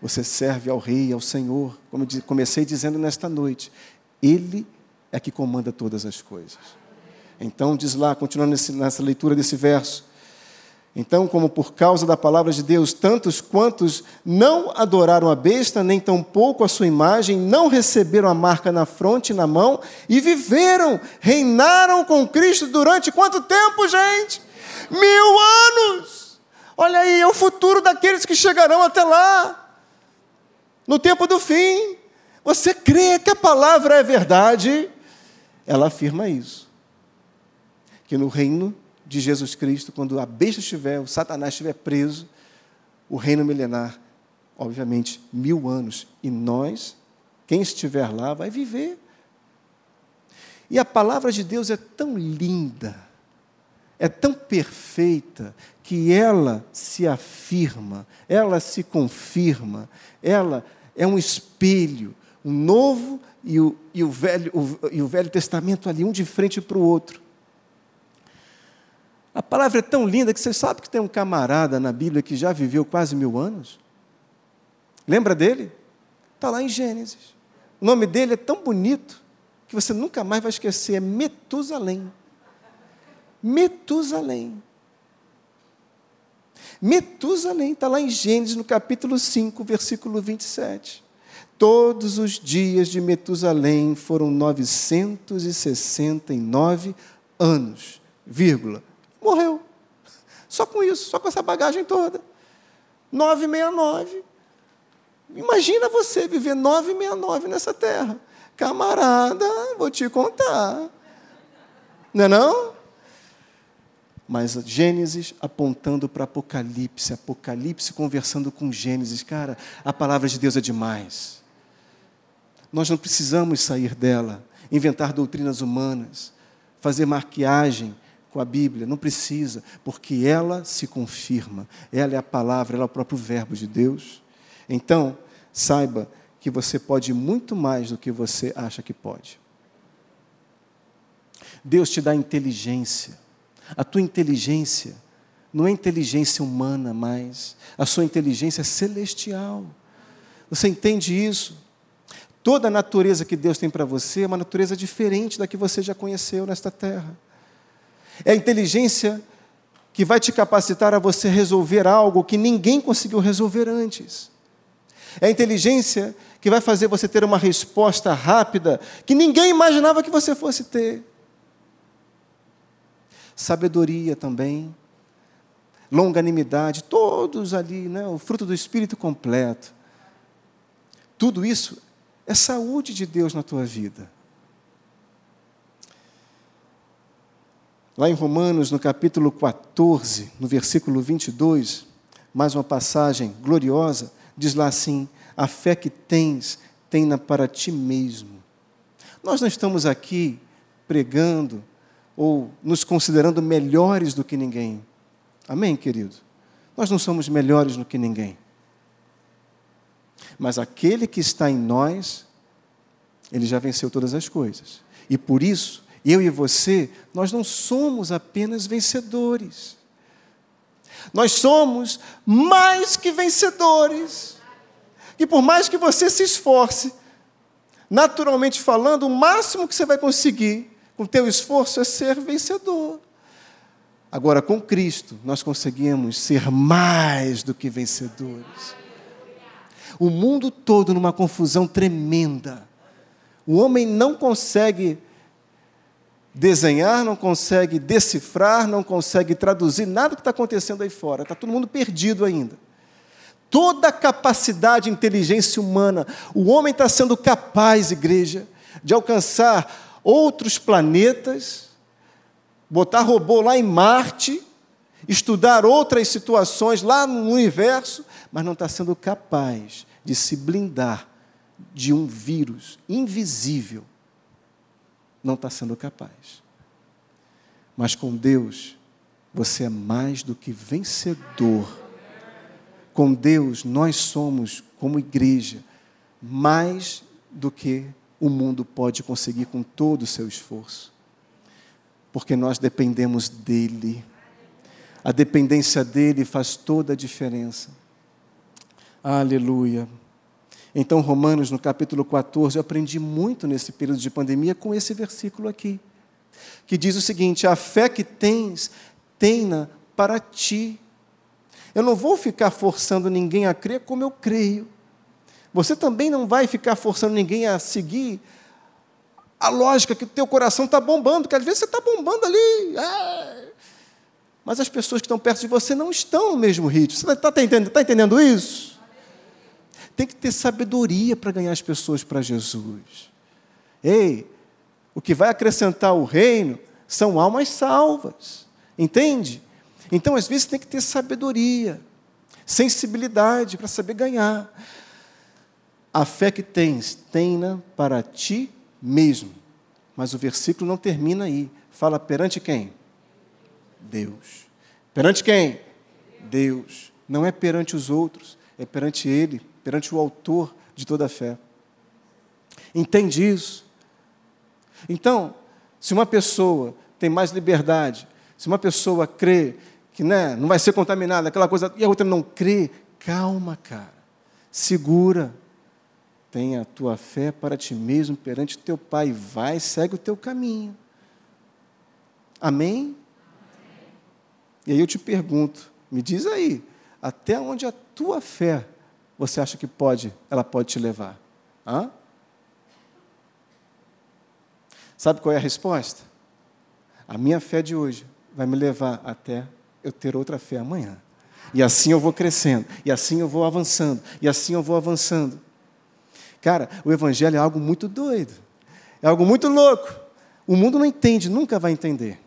você serve ao Rei, ao Senhor, como comecei dizendo nesta noite, Ele é que comanda todas as coisas. Então, diz lá, continuando nessa leitura desse verso, então, como por causa da palavra de Deus, tantos quantos não adoraram a besta, nem tampouco a sua imagem, não receberam a marca na fronte e na mão, e viveram, reinaram com Cristo durante quanto tempo, gente? Mil anos! Olha aí, é o futuro daqueles que chegarão até lá, no tempo do fim. Você crê que a palavra é verdade? Ela afirma isso. Que no reino de Jesus Cristo, quando a besta estiver, o Satanás estiver preso, o reino milenar, obviamente, mil anos, e nós, quem estiver lá, vai viver. E a palavra de Deus é tão linda, é tão perfeita, que ela se afirma, ela se confirma, ela é um espelho, o novo e o, e o, velho, o, e o velho Testamento ali, um de frente para o outro. A palavra é tão linda que você sabe que tem um camarada na Bíblia que já viveu quase mil anos. Lembra dele? Está lá em Gênesis. O nome dele é tão bonito que você nunca mais vai esquecer. É Metusalém. Metusalém. Metusalém está lá em Gênesis, no capítulo 5, versículo 27. Todos os dias de Metusalém foram 969 anos, vírgula. Morreu. Só com isso, só com essa bagagem toda. 969. Imagina você viver 969 nessa terra. Camarada, vou te contar. Não é não? mas Gênesis apontando para Apocalipse, Apocalipse conversando com Gênesis. Cara, a palavra de Deus é demais. Nós não precisamos sair dela, inventar doutrinas humanas, fazer maquiagem com a Bíblia, não precisa, porque ela se confirma. Ela é a palavra, ela é o próprio verbo de Deus. Então, saiba que você pode muito mais do que você acha que pode. Deus te dá inteligência a tua inteligência não é inteligência humana mais, a sua inteligência é celestial. Você entende isso? Toda a natureza que Deus tem para você é uma natureza diferente da que você já conheceu nesta terra. É a inteligência que vai te capacitar a você resolver algo que ninguém conseguiu resolver antes. É a inteligência que vai fazer você ter uma resposta rápida que ninguém imaginava que você fosse ter sabedoria também, longanimidade, todos ali, né, o fruto do Espírito completo. Tudo isso é saúde de Deus na tua vida. Lá em Romanos, no capítulo 14, no versículo 22, mais uma passagem gloriosa, diz lá assim: A fé que tens, tenha para ti mesmo. Nós não estamos aqui pregando ou nos considerando melhores do que ninguém. Amém, querido? Nós não somos melhores do que ninguém. Mas aquele que está em nós Ele já venceu todas as coisas. E por isso, eu e você, nós não somos apenas vencedores. Nós somos mais que vencedores. E por mais que você se esforce, naturalmente falando, o máximo que você vai conseguir com o teu esforço é ser vencedor. Agora, com Cristo, nós conseguimos ser mais do que vencedores. O mundo todo numa confusão tremenda. O homem não consegue desenhar, não consegue decifrar, não consegue traduzir nada que está acontecendo aí fora. Está todo mundo perdido ainda. Toda a capacidade de inteligência humana, o homem está sendo capaz, igreja, de alcançar outros planetas, botar robô lá em Marte, estudar outras situações lá no universo, mas não está sendo capaz de se blindar de um vírus invisível. Não está sendo capaz. Mas com Deus, você é mais do que vencedor. Com Deus, nós somos, como igreja, mais do que o mundo pode conseguir com todo o seu esforço. Porque nós dependemos dEle. A dependência dEle faz toda a diferença. Aleluia. Então, Romanos, no capítulo 14, eu aprendi muito nesse período de pandemia com esse versículo aqui, que diz o seguinte: A fé que tens, tenha para ti. Eu não vou ficar forçando ninguém a crer como eu creio. Você também não vai ficar forçando ninguém a seguir a lógica que o teu coração está bombando, porque às vezes você está bombando ali. É. Mas as pessoas que estão perto de você não estão no mesmo ritmo. Você está entendendo, tá entendendo isso? Tem que ter sabedoria para ganhar as pessoas para Jesus. Ei, o que vai acrescentar o reino são almas salvas. Entende? Então, às vezes, tem que ter sabedoria, sensibilidade para saber ganhar. A fé que tens, tenha para ti mesmo. Mas o versículo não termina aí. Fala perante quem? Deus. Perante quem? Deus. Não é perante os outros, é perante Ele perante o Autor de toda a fé. Entende isso? Então, se uma pessoa tem mais liberdade, se uma pessoa crê que né, não vai ser contaminada, aquela coisa, e a outra não crê, calma, cara, segura. Tenha a tua fé para ti mesmo perante teu Pai. Vai, segue o teu caminho. Amém? Amém? E aí eu te pergunto, me diz aí, até onde a tua fé você acha que pode, ela pode te levar? Hã? Sabe qual é a resposta? A minha fé de hoje vai me levar até eu ter outra fé amanhã. E assim eu vou crescendo, e assim eu vou avançando, e assim eu vou avançando. Cara, o Evangelho é algo muito doido, é algo muito louco. O mundo não entende, nunca vai entender.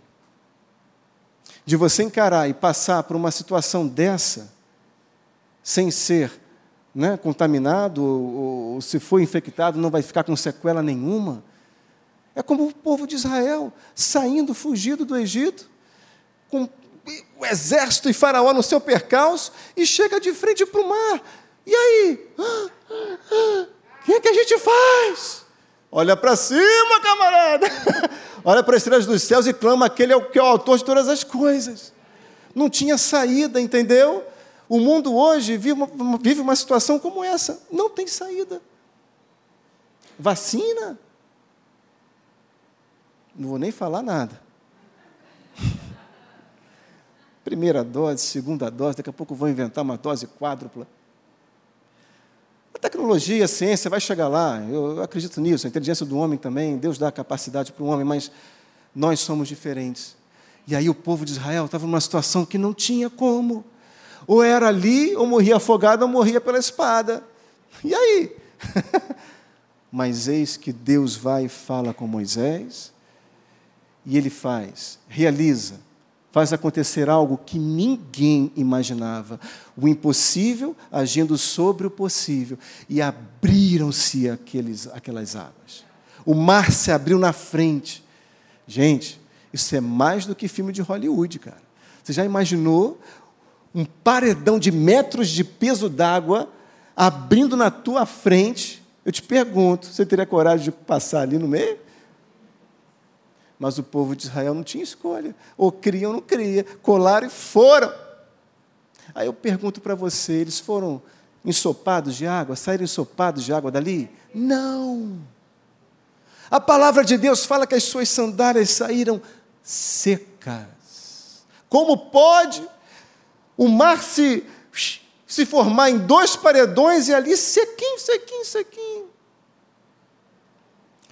De você encarar e passar por uma situação dessa, sem ser né, contaminado, ou, ou se for infectado, não vai ficar com sequela nenhuma. É como o povo de Israel, saindo, fugido do Egito, com o exército e Faraó no seu percalço, e chega de frente para o mar. E aí? O que é que a gente faz? Olha para cima, camarada! Olha para as estrelas dos céus e clama aquele que é o autor de todas as coisas. Não tinha saída, entendeu? O mundo hoje vive uma, vive uma situação como essa, não tem saída. Vacina? Não vou nem falar nada. Primeira dose, segunda dose, daqui a pouco vão inventar uma dose quádrupla. A tecnologia, a ciência vai chegar lá, eu acredito nisso, a inteligência do homem também, Deus dá capacidade para o homem, mas nós somos diferentes. E aí o povo de Israel estava numa situação que não tinha como. Ou era ali, ou morria afogado, ou morria pela espada. E aí? Mas eis que Deus vai e fala com Moisés, e ele faz, realiza, faz acontecer algo que ninguém imaginava. O impossível agindo sobre o possível. E abriram-se aquelas águas. O mar se abriu na frente. Gente, isso é mais do que filme de Hollywood, cara. Você já imaginou um paredão de metros de peso d'água abrindo na tua frente. Eu te pergunto, você teria coragem de passar ali no meio? Mas o povo de Israel não tinha escolha. Ou cria ou não cria. Colaram e foram. Aí eu pergunto para você: eles foram ensopados de água? Saíram ensopados de água dali? Não. A palavra de Deus fala que as suas sandálias saíram secas. Como pode o mar se, se formar em dois paredões e ali sequinho, sequinho, sequinho?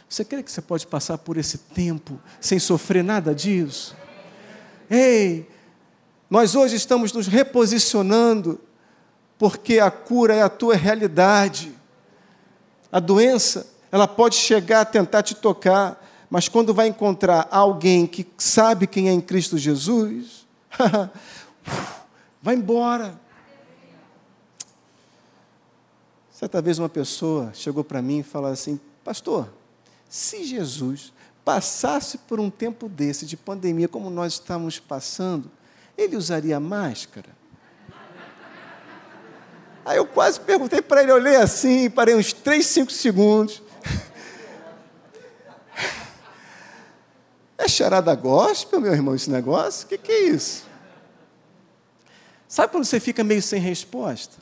Você crê que você pode passar por esse tempo sem sofrer nada disso? Ei, nós hoje estamos nos reposicionando, porque a cura é a tua realidade. A doença, ela pode chegar a tentar te tocar, mas quando vai encontrar alguém que sabe quem é em Cristo Jesus, vai embora. Certa vez uma pessoa chegou para mim e falou assim: Pastor, se Jesus passasse por um tempo desse de pandemia como nós estamos passando, ele usaria máscara? Aí eu quase perguntei para ele, olhei assim, parei uns 3, 5 segundos. É charada gospel, meu irmão, esse negócio? O que, que é isso? Sabe quando você fica meio sem resposta?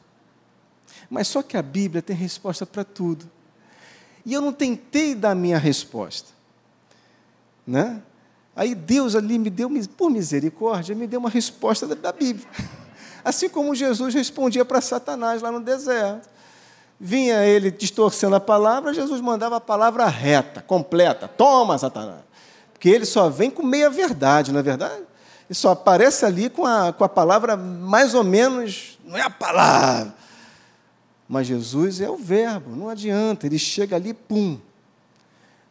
Mas só que a Bíblia tem resposta para tudo. E eu não tentei dar minha resposta. Né? Aí Deus ali me deu, por misericórdia, me deu uma resposta da, Bíblia. Assim como Jesus respondia para Satanás lá no deserto. Vinha ele distorcendo a palavra, Jesus mandava a palavra reta, completa. Toma, Satanás. Porque ele só vem com meia verdade, não é verdade? Ele só aparece ali com a, com a palavra mais ou menos, não é a palavra mas Jesus é o verbo, não adianta, ele chega ali, pum.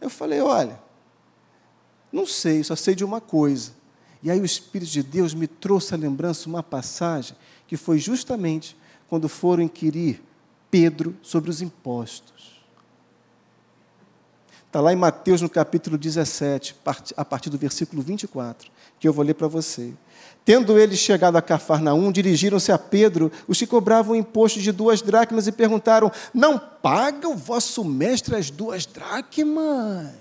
Eu falei: olha, não sei, só sei de uma coisa. E aí o Espírito de Deus me trouxe à lembrança uma passagem que foi justamente quando foram inquirir Pedro sobre os impostos. Está lá em Mateus, no capítulo 17, a partir do versículo 24, que eu vou ler para você. Tendo eles chegado a Cafarnaum, dirigiram-se a Pedro, os que cobravam o imposto de duas dracmas, e perguntaram: Não paga o vosso mestre as duas dracmas?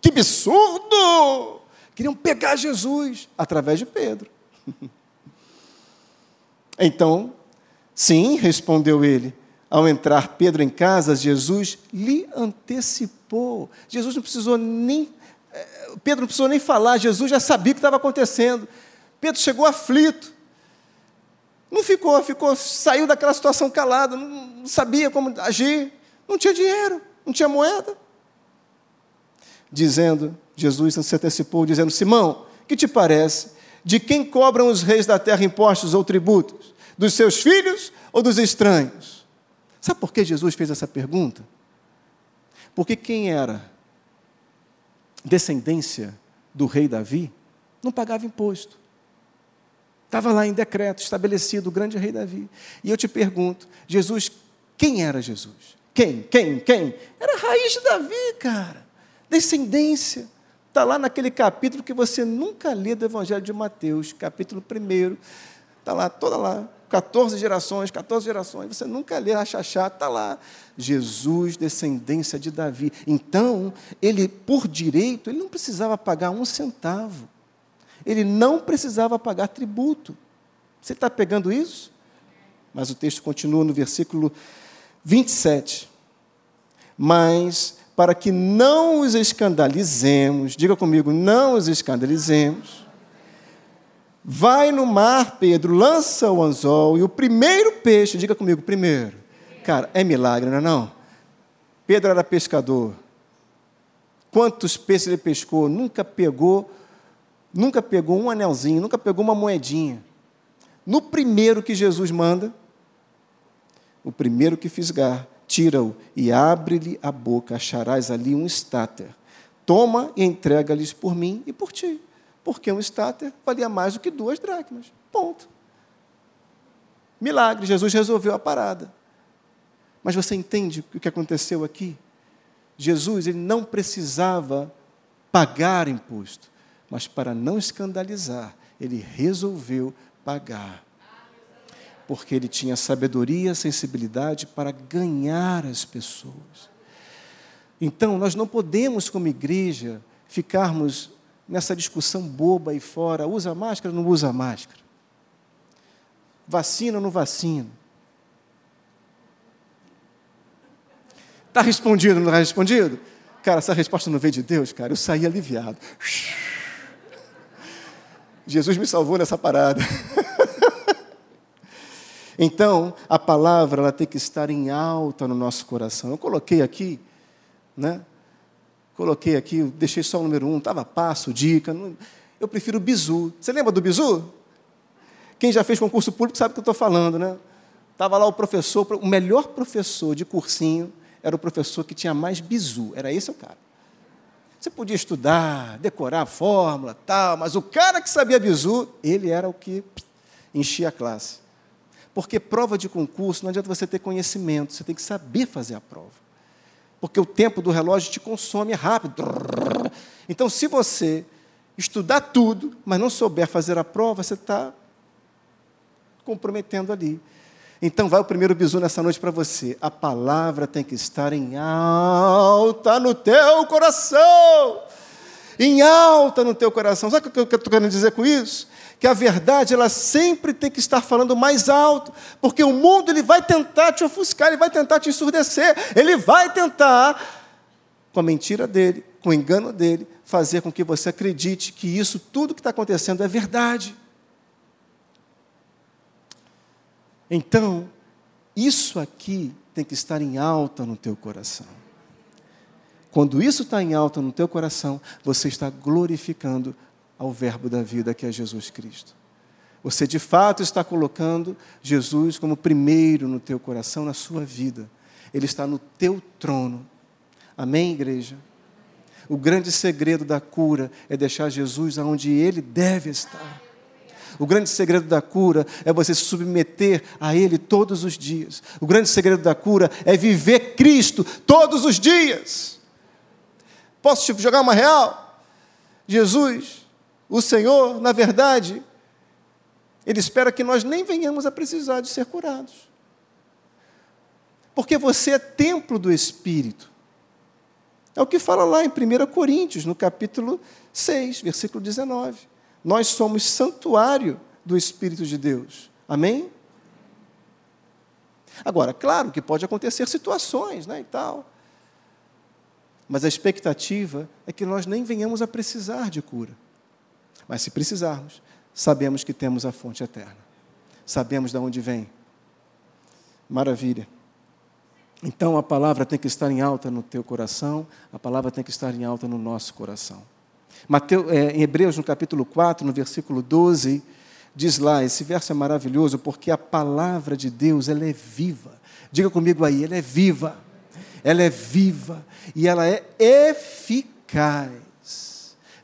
Que absurdo! Queriam pegar Jesus através de Pedro. então, sim, respondeu ele. Ao entrar Pedro em casa, Jesus lhe antecipou. Jesus não precisou nem. Pedro não precisou nem falar, Jesus já sabia o que estava acontecendo. Pedro chegou aflito. Não ficou, ficou, saiu daquela situação calado, não sabia como agir, não tinha dinheiro, não tinha moeda. Dizendo, Jesus se antecipou, dizendo: Simão, que te parece? De quem cobram os reis da terra impostos ou tributos? Dos seus filhos ou dos estranhos? Sabe por que Jesus fez essa pergunta? Porque quem era descendência do rei Davi não pagava imposto. Estava lá em decreto estabelecido o grande rei Davi. E eu te pergunto, Jesus, quem era Jesus? Quem? Quem? Quem? Era a raiz de Davi, cara. Descendência. Está lá naquele capítulo que você nunca lê do Evangelho de Mateus, capítulo 1. Está lá, toda lá. 14 gerações, 14 gerações, você nunca lê Rachachá, está lá. Jesus, descendência de Davi. Então, ele, por direito, ele não precisava pagar um centavo ele não precisava pagar tributo. Você está pegando isso? Mas o texto continua no versículo 27. Mas para que não os escandalizemos, diga comigo, não os escandalizemos. Vai no mar, Pedro, lança o anzol e o primeiro peixe, diga comigo, primeiro. Cara, é milagre, não é não? Pedro era pescador. Quantos peixes ele pescou? Nunca pegou nunca pegou um anelzinho, nunca pegou uma moedinha. No primeiro que Jesus manda, o primeiro que fisgar, tira-o e abre-lhe a boca, acharás ali um estáter. Toma e entrega-lhes por mim e por ti, porque um estáter valia mais do que duas dracmas. Ponto. Milagre, Jesus resolveu a parada. Mas você entende o que aconteceu aqui? Jesus ele não precisava pagar imposto mas para não escandalizar, ele resolveu pagar. Porque ele tinha sabedoria, sensibilidade para ganhar as pessoas. Então, nós não podemos, como igreja, ficarmos nessa discussão boba aí fora: usa máscara ou não usa máscara? Vacina ou não vacina? Está respondido, não está respondido? Cara, essa resposta não veio de Deus, cara. Eu saí aliviado. Jesus me salvou nessa parada. então, a palavra ela tem que estar em alta no nosso coração. Eu coloquei aqui, né? Coloquei aqui, deixei só o número um, estava passo, dica. Eu prefiro bizu. Você lembra do bizu? Quem já fez concurso público sabe o que eu estou falando, né? Estava lá o professor, o melhor professor de cursinho era o professor que tinha mais bizu, era esse o cara. Você podia estudar, decorar a fórmula, tal, mas o cara que sabia bizu, ele era o que enchia a classe. Porque prova de concurso não adianta você ter conhecimento, você tem que saber fazer a prova. Porque o tempo do relógio te consome rápido. Então, se você estudar tudo, mas não souber fazer a prova, você está comprometendo ali. Então vai o primeiro bisu nessa noite para você. A palavra tem que estar em alta no teu coração. Em alta no teu coração. Sabe o que eu estou querendo dizer com isso? Que a verdade ela sempre tem que estar falando mais alto, porque o mundo ele vai tentar te ofuscar, ele vai tentar te ensurdecer, ele vai tentar com a mentira dele, com o engano dele, fazer com que você acredite que isso tudo que está acontecendo é verdade. Então, isso aqui tem que estar em alta no teu coração. Quando isso está em alta no teu coração, você está glorificando ao Verbo da vida que é Jesus Cristo. Você de fato está colocando Jesus como primeiro no teu coração, na sua vida. Ele está no teu trono. Amém, igreja? O grande segredo da cura é deixar Jesus aonde ele deve estar. O grande segredo da cura é você se submeter a Ele todos os dias. O grande segredo da cura é viver Cristo todos os dias. Posso te jogar uma real? Jesus, o Senhor, na verdade, Ele espera que nós nem venhamos a precisar de ser curados. Porque você é templo do Espírito. É o que fala lá em 1 Coríntios, no capítulo 6, versículo 19. Nós somos santuário do Espírito de Deus. Amém? Agora, claro que pode acontecer situações, né, e tal. Mas a expectativa é que nós nem venhamos a precisar de cura. Mas se precisarmos, sabemos que temos a fonte eterna. Sabemos de onde vem. Maravilha. Então a palavra tem que estar em alta no teu coração, a palavra tem que estar em alta no nosso coração. Mateus, é, em Hebreus, no capítulo 4, no versículo 12, diz lá, esse verso é maravilhoso, porque a palavra de Deus, ela é viva. Diga comigo aí, ela é viva. Ela é viva e ela é eficaz.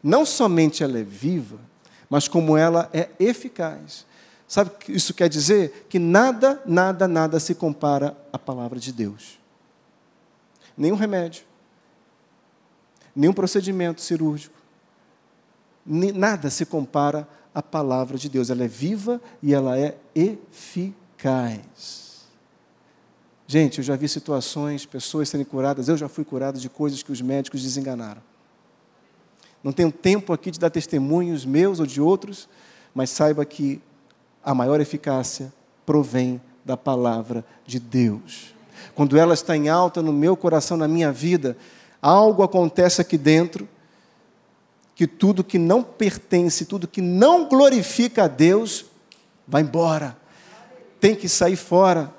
Não somente ela é viva, mas como ela é eficaz. Sabe o que isso quer dizer? Que nada, nada, nada se compara à palavra de Deus. Nenhum remédio, nenhum procedimento cirúrgico, nada se compara à palavra de Deus. Ela é viva e ela é eficaz. Gente, eu já vi situações, pessoas serem curadas, eu já fui curado de coisas que os médicos desenganaram. Não tenho tempo aqui de dar testemunhos meus ou de outros, mas saiba que a maior eficácia provém da palavra de Deus. Quando ela está em alta no meu coração, na minha vida, algo acontece aqui dentro que tudo que não pertence, tudo que não glorifica a Deus, vai embora. Tem que sair fora.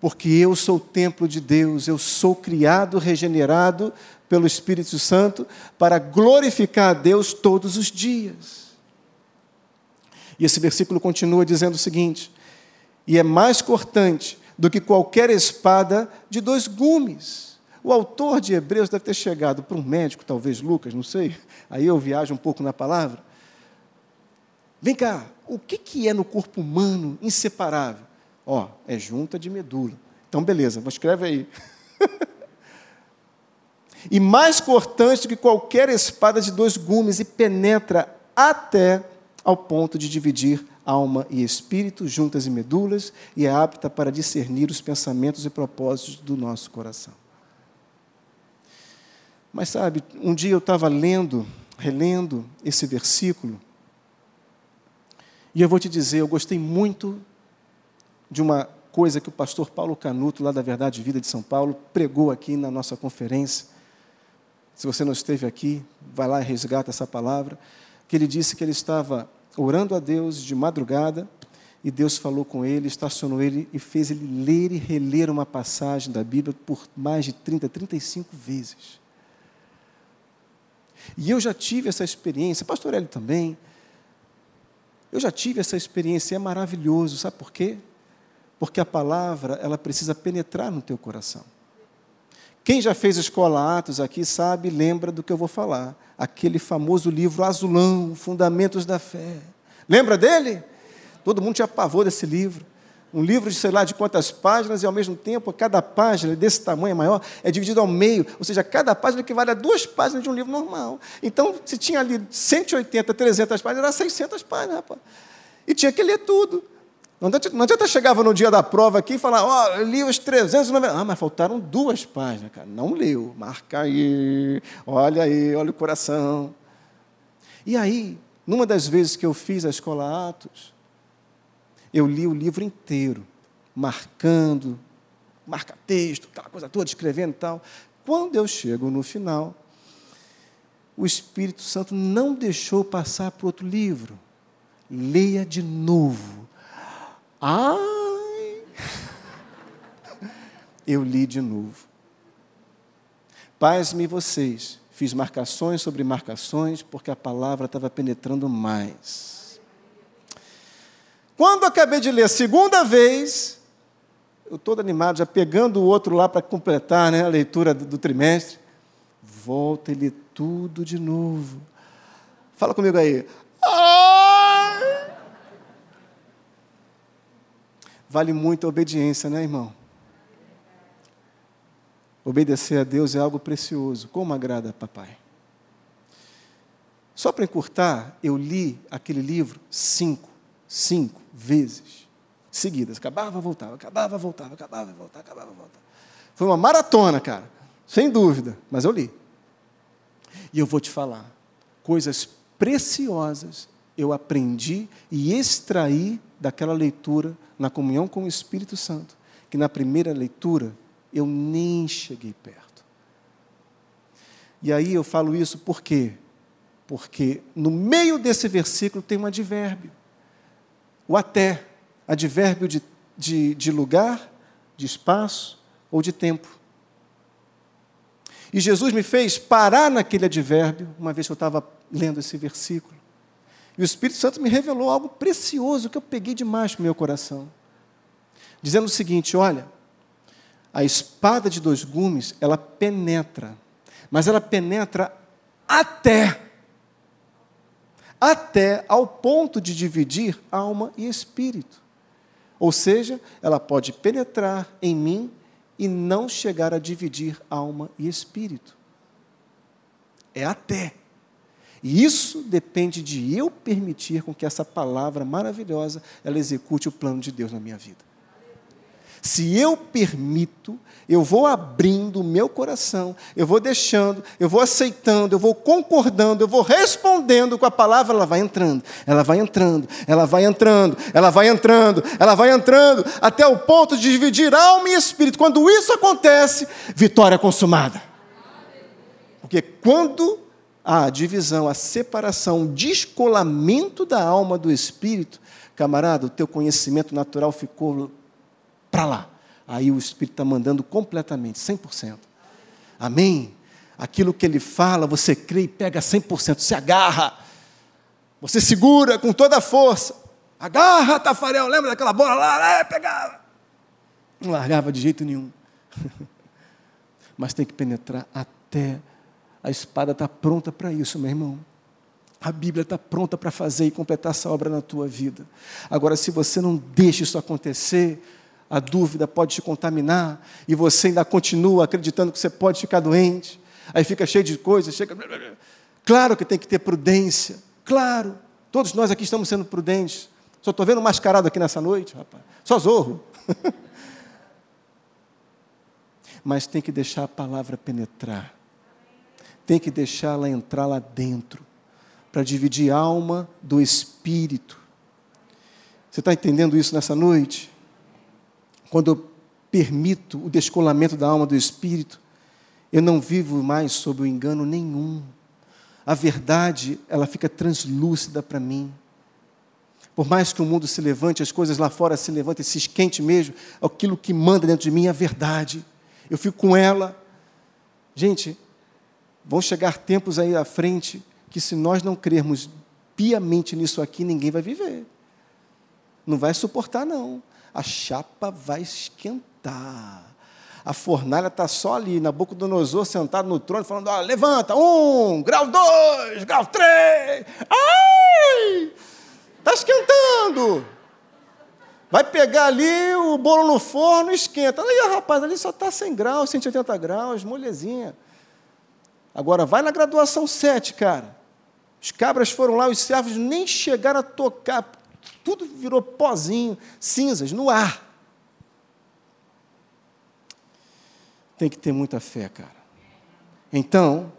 Porque eu sou o templo de Deus, eu sou criado, regenerado pelo Espírito Santo para glorificar a Deus todos os dias. E esse versículo continua dizendo o seguinte: e é mais cortante do que qualquer espada de dois gumes. O autor de Hebreus deve ter chegado para um médico, talvez Lucas, não sei, aí eu viajo um pouco na palavra. Vem cá, o que, que é no corpo humano inseparável? Ó, é junta de medula. Então, beleza, escreve aí. e mais cortante que qualquer espada de dois gumes, e penetra até ao ponto de dividir alma e espírito, juntas e medulas, e é apta para discernir os pensamentos e propósitos do nosso coração. Mas sabe, um dia eu estava lendo, relendo esse versículo, e eu vou te dizer, eu gostei muito de uma coisa que o pastor Paulo Canuto, lá da Verdade Vida de São Paulo, pregou aqui na nossa conferência. Se você não esteve aqui, vai lá e resgata essa palavra. Que ele disse que ele estava orando a Deus de madrugada e Deus falou com ele, estacionou ele e fez ele ler e reler uma passagem da Bíblia por mais de 30, 35 vezes. E eu já tive essa experiência, pastor Hélio também. Eu já tive essa experiência e é maravilhoso, sabe por quê? Porque a palavra, ela precisa penetrar no teu coração. Quem já fez escola Atos aqui sabe, lembra do que eu vou falar. Aquele famoso livro azulão, Fundamentos da Fé. Lembra dele? Todo mundo tinha pavor desse livro um livro de sei lá de quantas páginas, e ao mesmo tempo, cada página desse tamanho maior é dividido ao meio, ou seja, cada página equivale a duas páginas de um livro normal. Então, se tinha ali 180, 300 páginas, era 600 páginas, rapaz. E tinha que ler tudo. Não adianta, não adianta chegava no dia da prova aqui e falar, ó, oh, li os 390. Ah, mas faltaram duas páginas, cara. Não leu. Marca aí, olha aí, olha o coração. E aí, numa das vezes que eu fiz a escola Atos, eu li o livro inteiro, marcando, marca texto, aquela coisa toda, escrevendo e tal. Quando eu chego no final, o Espírito Santo não deixou passar para outro livro. Leia de novo. Ai! Eu li de novo. Paz-me vocês. Fiz marcações sobre marcações, porque a palavra estava penetrando mais. Quando acabei de ler a segunda vez, eu todo animado, já pegando o outro lá para completar né, a leitura do, do trimestre, volta e lê tudo de novo. Fala comigo aí. Ai! Vale muito a obediência, né, irmão? Obedecer a Deus é algo precioso. Como agrada a papai? Só para encurtar, eu li aquele livro cinco, cinco, vezes seguidas. Acabava, voltava, acabava, voltava, acabava, voltava, acabava, voltava. Foi uma maratona, cara, sem dúvida, mas eu li. E eu vou te falar, coisas preciosas eu aprendi e extraí daquela leitura na comunhão com o Espírito Santo, que na primeira leitura eu nem cheguei perto. E aí eu falo isso por quê? Porque no meio desse versículo tem um advérbio. O até, advérbio de, de, de lugar, de espaço ou de tempo. E Jesus me fez parar naquele advérbio, uma vez que eu estava lendo esse versículo. E o Espírito Santo me revelou algo precioso que eu peguei demais para o meu coração. Dizendo o seguinte: olha, a espada de dois gumes, ela penetra, mas ela penetra até até ao ponto de dividir alma e espírito. Ou seja, ela pode penetrar em mim e não chegar a dividir alma e espírito. É até. E isso depende de eu permitir com que essa palavra maravilhosa ela execute o plano de Deus na minha vida. Se eu permito, eu vou abrindo o meu coração, eu vou deixando, eu vou aceitando, eu vou concordando, eu vou respondendo com a palavra, ela vai entrando, ela vai entrando, ela vai entrando, ela vai entrando, ela vai entrando, até o ponto de dividir alma e espírito. Quando isso acontece, vitória consumada. Porque quando há divisão, a separação, o descolamento da alma do espírito, camarada, o teu conhecimento natural ficou para lá. Aí o Espírito está mandando completamente, 100%. Amém? Aquilo que ele fala, você crê e pega 100%, se agarra. Você segura com toda a força. Agarra, Tafarel, lembra daquela bola lá? É, pegava. Não largava de jeito nenhum. Mas tem que penetrar até. A espada está pronta para isso, meu irmão. A Bíblia está pronta para fazer e completar essa obra na tua vida. Agora, se você não deixa isso acontecer, a dúvida pode te contaminar e você ainda continua acreditando que você pode ficar doente. Aí fica cheio de coisas, chega. Claro que tem que ter prudência, claro. Todos nós aqui estamos sendo prudentes. Só estou vendo mascarado aqui nessa noite, rapaz. Só zorro. Mas tem que deixar a palavra penetrar. Tem que deixá-la entrar lá dentro, para dividir alma do espírito. Você está entendendo isso nessa noite? Quando eu permito o descolamento da alma do espírito, eu não vivo mais sob o engano nenhum. A verdade, ela fica translúcida para mim. Por mais que o mundo se levante, as coisas lá fora se levantem, se esquente mesmo, aquilo que manda dentro de mim é a verdade. Eu fico com ela. Gente, vão chegar tempos aí à frente que se nós não crermos piamente nisso aqui, ninguém vai viver. Não vai suportar, não. A chapa vai esquentar. A fornalha está só ali, na boca do Nosor, sentado no trono, falando: ó, levanta, um, grau dois, grau três. Ai! Está esquentando. Vai pegar ali o bolo no forno, esquenta. Aí, rapaz, ali só está 100 graus, 180 graus, molezinha. Agora, vai na graduação 7, cara. Os cabras foram lá, os servos nem chegaram a tocar. Tudo virou pozinho, cinzas, no ar. Tem que ter muita fé, cara. Então,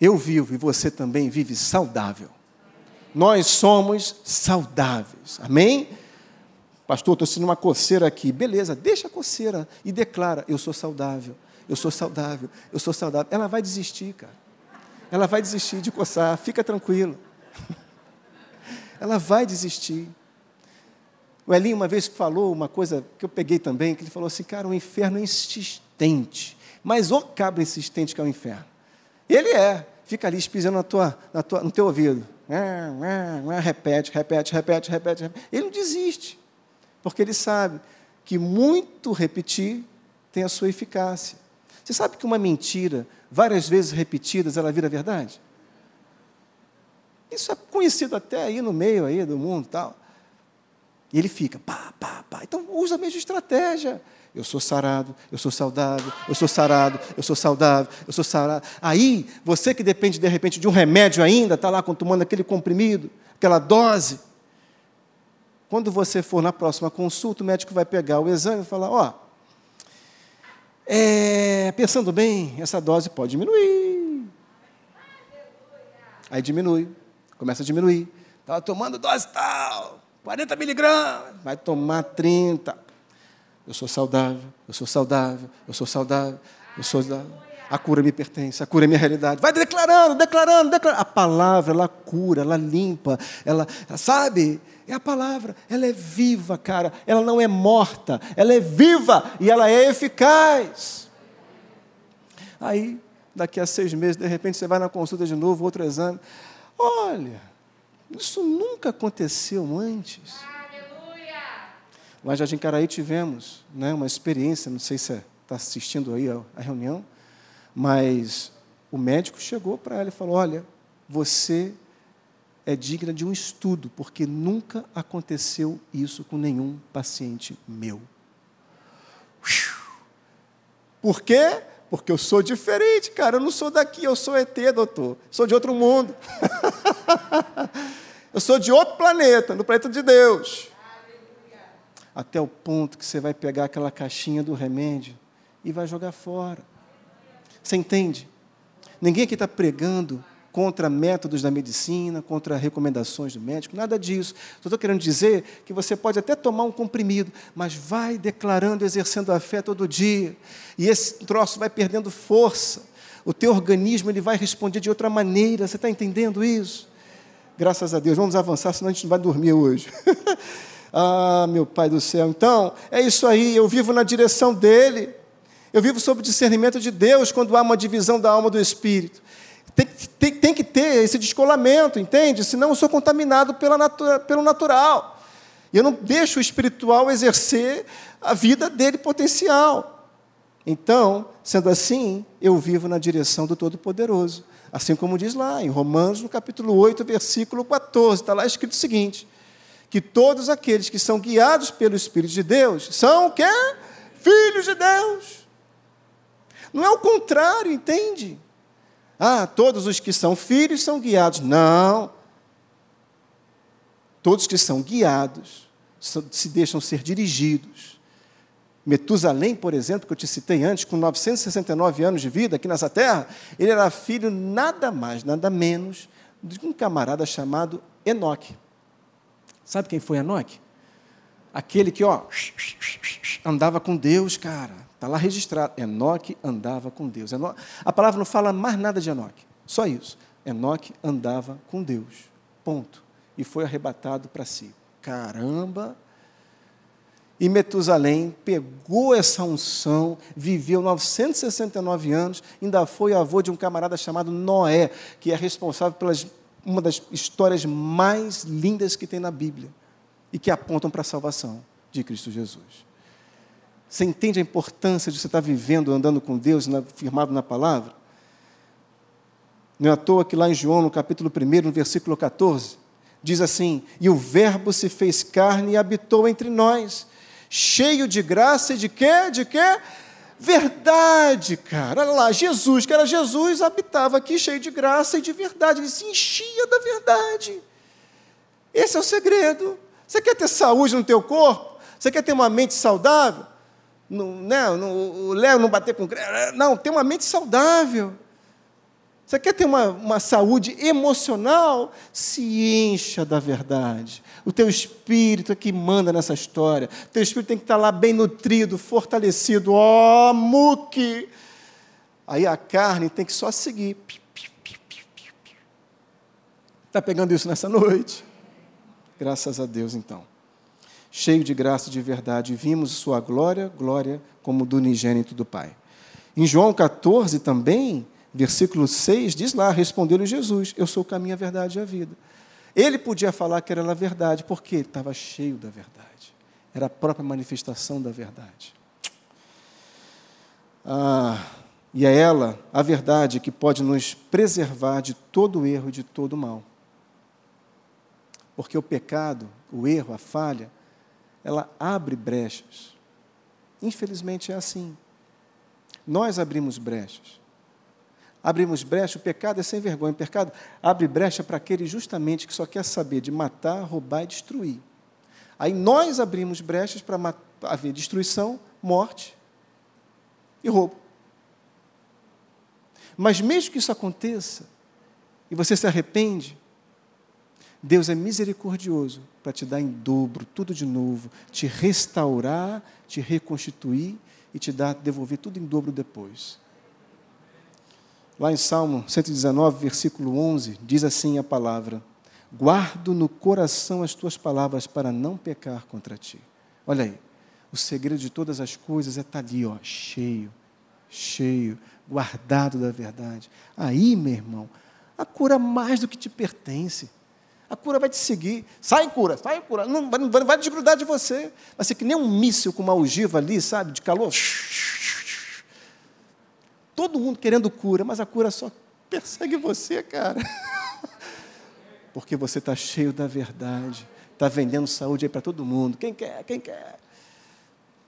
eu vivo e você também vive saudável nós somos saudáveis. Amém? Pastor, estou sentindo uma coceira aqui. Beleza, deixa a coceira e declara: Eu sou saudável, eu sou saudável, eu sou saudável. Ela vai desistir, cara. Ela vai desistir de coçar, fica tranquilo. Ela vai desistir. O Elinho uma vez falou uma coisa que eu peguei também, que ele falou assim, cara, o inferno é insistente. Mas o cabra insistente que é o inferno. Ele é, fica ali pisando na tua, na tua, no teu ouvido. Repete, repete, repete, repete. Ele não desiste, porque ele sabe que muito repetir tem a sua eficácia. Você sabe que uma mentira, várias vezes repetidas, ela vira verdade? Isso é conhecido até aí no meio aí do mundo tal. E ele fica, pá, pá, pá. Então usa a mesma estratégia. Eu sou sarado, eu sou saudável, eu sou sarado, eu sou saudável, eu sou sarado. Aí, você que depende de repente de um remédio ainda, está lá tomando aquele comprimido, aquela dose. Quando você for na próxima consulta, o médico vai pegar o exame e falar: Ó, é, pensando bem, essa dose pode diminuir. Aí diminui, começa a diminuir. Estava tomando dose tal, 40 miligramas, vai tomar 30. Eu sou saudável, eu sou saudável, eu sou saudável, eu sou saudável. A cura me pertence, a cura é minha realidade. Vai declarando, declarando, declarando. A palavra, ela cura, ela limpa, ela, sabe? É a palavra, ela é viva, cara. Ela não é morta, ela é viva e ela é eficaz. Aí, daqui a seis meses, de repente, você vai na consulta de novo, outro exame. Olha, isso nunca aconteceu antes. Lá em Jardim Caraí tivemos né, uma experiência, não sei se está assistindo aí a, a reunião, mas o médico chegou para ela e falou: Olha, você é digna de um estudo, porque nunca aconteceu isso com nenhum paciente meu. Por quê? Porque eu sou diferente, cara. Eu não sou daqui, eu sou ET, doutor. Sou de outro mundo. eu sou de outro planeta, no planeta de Deus até o ponto que você vai pegar aquela caixinha do remédio e vai jogar fora. Você entende? Ninguém aqui está pregando contra métodos da medicina, contra recomendações do médico, nada disso. Só estou querendo dizer que você pode até tomar um comprimido, mas vai declarando, exercendo a fé todo dia, e esse troço vai perdendo força. O teu organismo ele vai responder de outra maneira. Você está entendendo isso? Graças a Deus. Vamos avançar, senão a gente não vai dormir hoje. Ah, meu Pai do céu. Então, é isso aí, eu vivo na direção dele. Eu vivo sob discernimento de Deus quando há uma divisão da alma do espírito. Tem, tem, tem que ter esse descolamento, entende? Senão eu sou contaminado pela natura, pelo natural. E eu não deixo o espiritual exercer a vida dele potencial. Então, sendo assim, eu vivo na direção do Todo-Poderoso. Assim como diz lá em Romanos, no capítulo 8, versículo 14, está lá escrito o seguinte: que todos aqueles que são guiados pelo Espírito de Deus são o quê? Filhos de Deus. Não é o contrário, entende? Ah, todos os que são filhos são guiados. Não. Todos que são guiados se deixam ser dirigidos Metusalém, por exemplo, que eu te citei antes, com 969 anos de vida aqui nessa terra, ele era filho nada mais, nada menos de um camarada chamado Enoque. Sabe quem foi Enoque? Aquele que, ó, andava com Deus, cara. Está lá registrado. Enoque andava com Deus. Enoque, a palavra não fala mais nada de Enoque. Só isso. Enoque andava com Deus. Ponto. E foi arrebatado para si. Caramba! E Metusalém pegou essa unção, viveu 969 anos, ainda foi avô de um camarada chamado Noé, que é responsável pelas uma das histórias mais lindas que tem na Bíblia e que apontam para a salvação de Cristo Jesus. Você entende a importância de você estar vivendo, andando com Deus, firmado na palavra? Não é à toa que lá em João, no capítulo 1, no versículo 14, diz assim: E o Verbo se fez carne e habitou entre nós, cheio de graça e de quê? De quê? Verdade, cara. Olha lá, Jesus, que era Jesus, habitava aqui cheio de graça e de verdade. Ele se enchia da verdade. Esse é o segredo. Você quer ter saúde no teu corpo? Você quer ter uma mente saudável? Não, né? o Léo não bater com. Não, ter uma mente saudável. Você quer ter uma, uma saúde emocional? Se encha da verdade. O teu espírito é que manda nessa história. O teu espírito tem que estar lá bem nutrido, fortalecido. Ó, oh, muque! Aí a carne tem que só seguir. Está pegando isso nessa noite? Graças a Deus, então. Cheio de graça e de verdade, vimos sua glória, glória como do unigênito do Pai. Em João 14 também, versículo 6, diz lá: respondeu-lhe Jesus: Eu sou o caminho, a verdade e a vida. Ele podia falar que era a verdade, porque ele estava cheio da verdade. Era a própria manifestação da verdade. Ah, e é ela, a verdade, que pode nos preservar de todo erro e de todo mal. Porque o pecado, o erro, a falha, ela abre brechas. Infelizmente é assim. Nós abrimos brechas abrimos brecha, o pecado é sem vergonha. O pecado abre brecha para aquele justamente que só quer saber de matar, roubar e destruir. Aí nós abrimos brechas para haver destruição, morte e roubo. Mas mesmo que isso aconteça, e você se arrepende, Deus é misericordioso para te dar em dobro, tudo de novo, te restaurar, te reconstituir e te dar, devolver tudo em dobro depois. Lá em Salmo 119, versículo 11, diz assim a palavra: Guardo no coração as tuas palavras para não pecar contra ti. Olha aí, o segredo de todas as coisas é estar tá ali, ó, cheio, cheio, guardado da verdade. Aí, meu irmão, a cura mais do que te pertence. A cura vai te seguir. Sai, cura, sai, cura. Não, não vai desgrudar de você. Vai ser que nem um míssil com uma ogiva ali, sabe, de calor todo mundo querendo cura, mas a cura só persegue você, cara. Porque você está cheio da verdade, está vendendo saúde aí para todo mundo. Quem quer? Quem quer?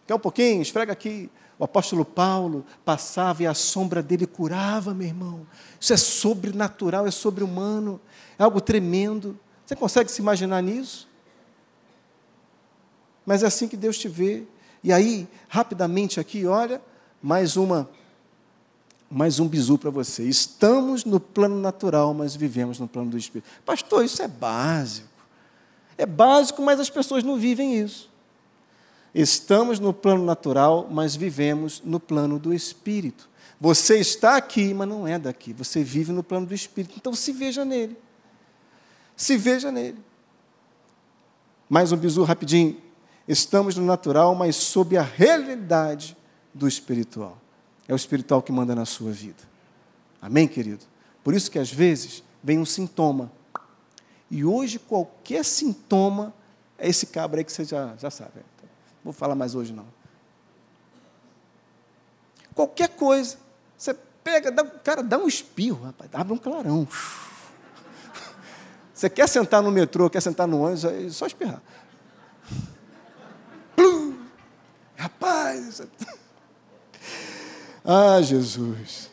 Quer um pouquinho? Esfrega aqui. O apóstolo Paulo passava e a sombra dele curava, meu irmão. Isso é sobrenatural, é sobre-humano, é algo tremendo. Você consegue se imaginar nisso? Mas é assim que Deus te vê. E aí, rapidamente aqui, olha, mais uma mais um bizu para você. Estamos no plano natural, mas vivemos no plano do Espírito. Pastor, isso é básico. É básico, mas as pessoas não vivem isso. Estamos no plano natural, mas vivemos no plano do Espírito. Você está aqui, mas não é daqui. Você vive no plano do Espírito. Então se veja nele. Se veja nele. Mais um bizu rapidinho. Estamos no natural, mas sob a realidade do espiritual. É o espiritual que manda na sua vida. Amém, querido? Por isso que às vezes vem um sintoma. E hoje qualquer sintoma é esse cabra aí que você já, já sabe. Não vou falar mais hoje não. Qualquer coisa. Você pega, dá, cara, dá um espirro, rapaz, abre um clarão. Você quer sentar no metrô, quer sentar no ônibus, é só espirrar. Rapaz. Ah, Jesus.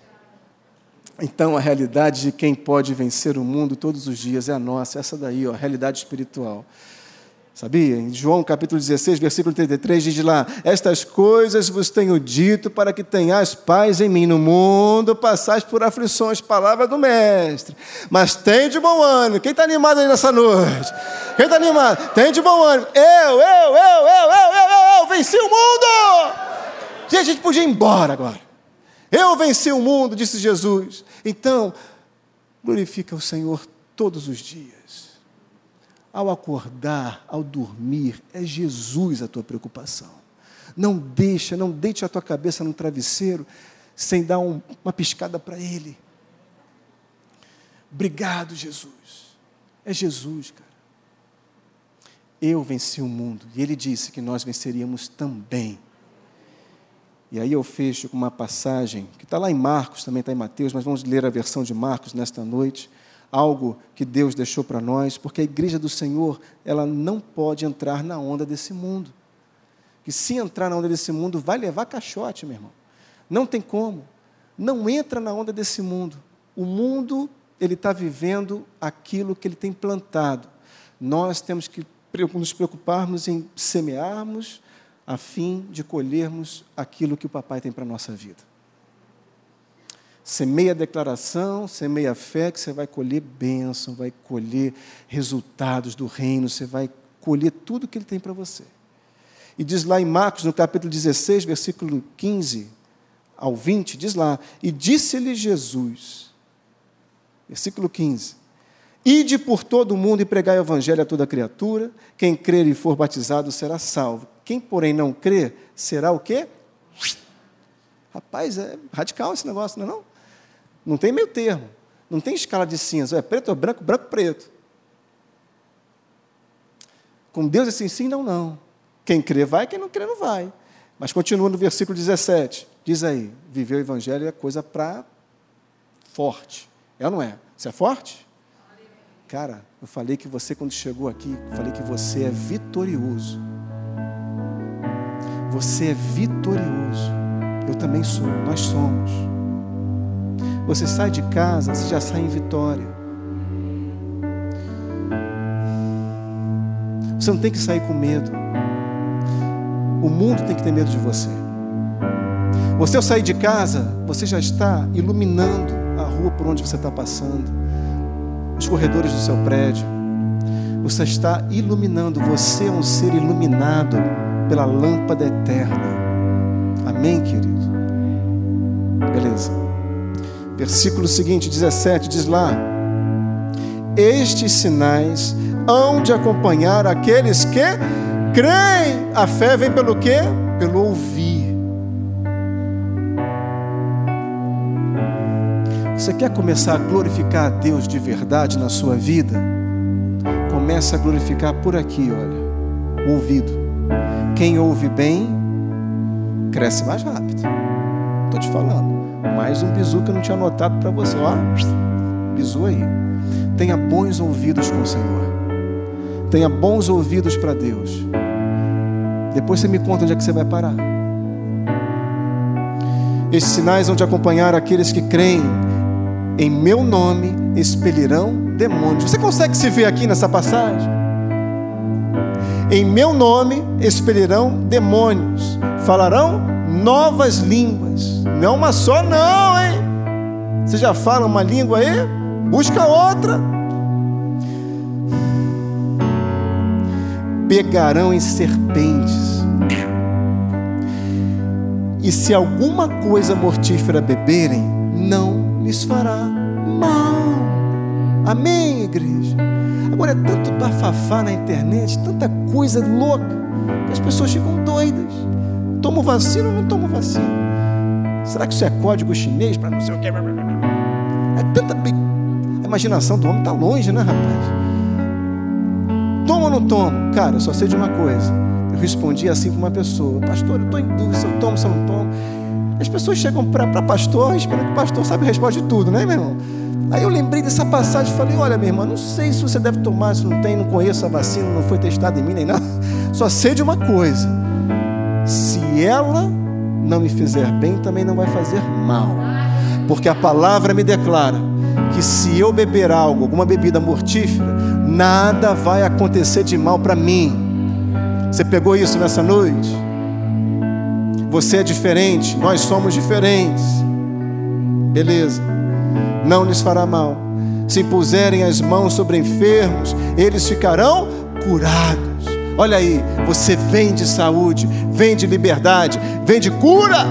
Então a realidade de quem pode vencer o mundo todos os dias é a nossa, essa daí, ó, a realidade espiritual. Sabia? Em João capítulo 16, versículo 33, diz lá: Estas coisas vos tenho dito para que tenhais paz em mim. No mundo passais por aflições, palavra do Mestre. Mas tem de bom ânimo. Quem está animado aí nessa noite? Quem está animado? Tem de bom ânimo. Eu, eu, eu, eu, eu, eu, eu, venci o mundo! Gente, a gente podia ir embora agora. Eu venci o mundo, disse Jesus. Então, glorifica o Senhor todos os dias ao acordar, ao dormir, é Jesus a tua preocupação. Não deixa, não deite a tua cabeça no travesseiro sem dar um, uma piscada para Ele. Obrigado, Jesus. É Jesus, cara. Eu venci o mundo e Ele disse que nós venceríamos também. E aí eu fecho com uma passagem que está lá em Marcos, também está em Mateus, mas vamos ler a versão de Marcos nesta noite algo que Deus deixou para nós, porque a igreja do Senhor, ela não pode entrar na onda desse mundo. Que se entrar na onda desse mundo, vai levar caixote, meu irmão. Não tem como. Não entra na onda desse mundo. O mundo, ele está vivendo aquilo que ele tem plantado. Nós temos que nos preocuparmos em semearmos a fim de colhermos aquilo que o papai tem para a nossa vida. Semeia a declaração, semeia a fé, que você vai colher bênção, vai colher resultados do reino, você vai colher tudo que ele tem para você. E diz lá em Marcos, no capítulo 16, versículo 15 ao 20, diz lá: E disse-lhe Jesus, versículo 15: Ide por todo o mundo e pregai o evangelho a toda criatura, quem crer e for batizado será salvo. Quem, porém, não crer, será o quê? Rapaz, é radical esse negócio, não é não? Não tem meio termo. Não tem escala de cinza. É preto ou branco, branco, preto. Com Deus é assim, sim, não, não. Quem crê vai, quem não crê não vai. Mas continua no versículo 17. Diz aí, viver o evangelho é coisa para forte. É ou não é? Você é forte? Cara, eu falei que você, quando chegou aqui, falei que você é vitorioso. Você é vitorioso. Eu também sou, nós somos. Você sai de casa, você já sai em vitória. Você não tem que sair com medo. O mundo tem que ter medo de você. Você, ao sair de casa, você já está iluminando a rua por onde você está passando, os corredores do seu prédio. Você está iluminando. Você é um ser iluminado pela lâmpada eterna. Amém, querido? Versículo seguinte, 17, diz lá: Estes sinais hão de acompanhar aqueles que creem. A fé vem pelo quê? Pelo ouvir. Você quer começar a glorificar a Deus de verdade na sua vida? Começa a glorificar por aqui, olha, o ouvido. Quem ouve bem, cresce mais rápido. Estou te falando. Mais um bizu que eu não tinha anotado para você. Ó, bizu aí. Tenha bons ouvidos com o Senhor. Tenha bons ouvidos para Deus. Depois você me conta onde é que você vai parar. Esses sinais vão te acompanhar aqueles que creem em meu nome expelirão demônios. Você consegue se ver aqui nessa passagem? Em meu nome expelirão demônios, falarão novas línguas. Não uma só, não, hein? Você já fala uma língua aí? Busca outra. Pegarão em serpentes. E se alguma coisa mortífera beberem, não lhes fará mal. Amém, igreja? Agora é tanto bafafá na internet, tanta coisa louca, que as pessoas ficam doidas. Tomo vacina ou não tomo vacina? Será que isso é código chinês para não sei o quê? É tanta. A imaginação do homem está longe, né, rapaz? Tomo ou não tomo? Cara, eu só sei de uma coisa. Eu respondi assim para uma pessoa: Pastor, eu estou em dúvida se eu tomo, se eu não tomo. As pessoas chegam para pastor esperando que o pastor sabe a resposta de tudo, né, meu irmão? Aí eu lembrei dessa passagem e falei: Olha, minha irmã, não sei se você deve tomar, se não tem, não conheço a vacina, não foi testada em mim nem nada. Só sei de uma coisa ela não me fizer bem, também não vai fazer mal. Porque a palavra me declara que se eu beber algo, alguma bebida mortífera, nada vai acontecer de mal para mim. Você pegou isso nessa noite? Você é diferente, nós somos diferentes. Beleza. Não lhes fará mal. Se impuserem as mãos sobre enfermos, eles ficarão curados. Olha aí, você vem de saúde, vem de liberdade, vem de cura.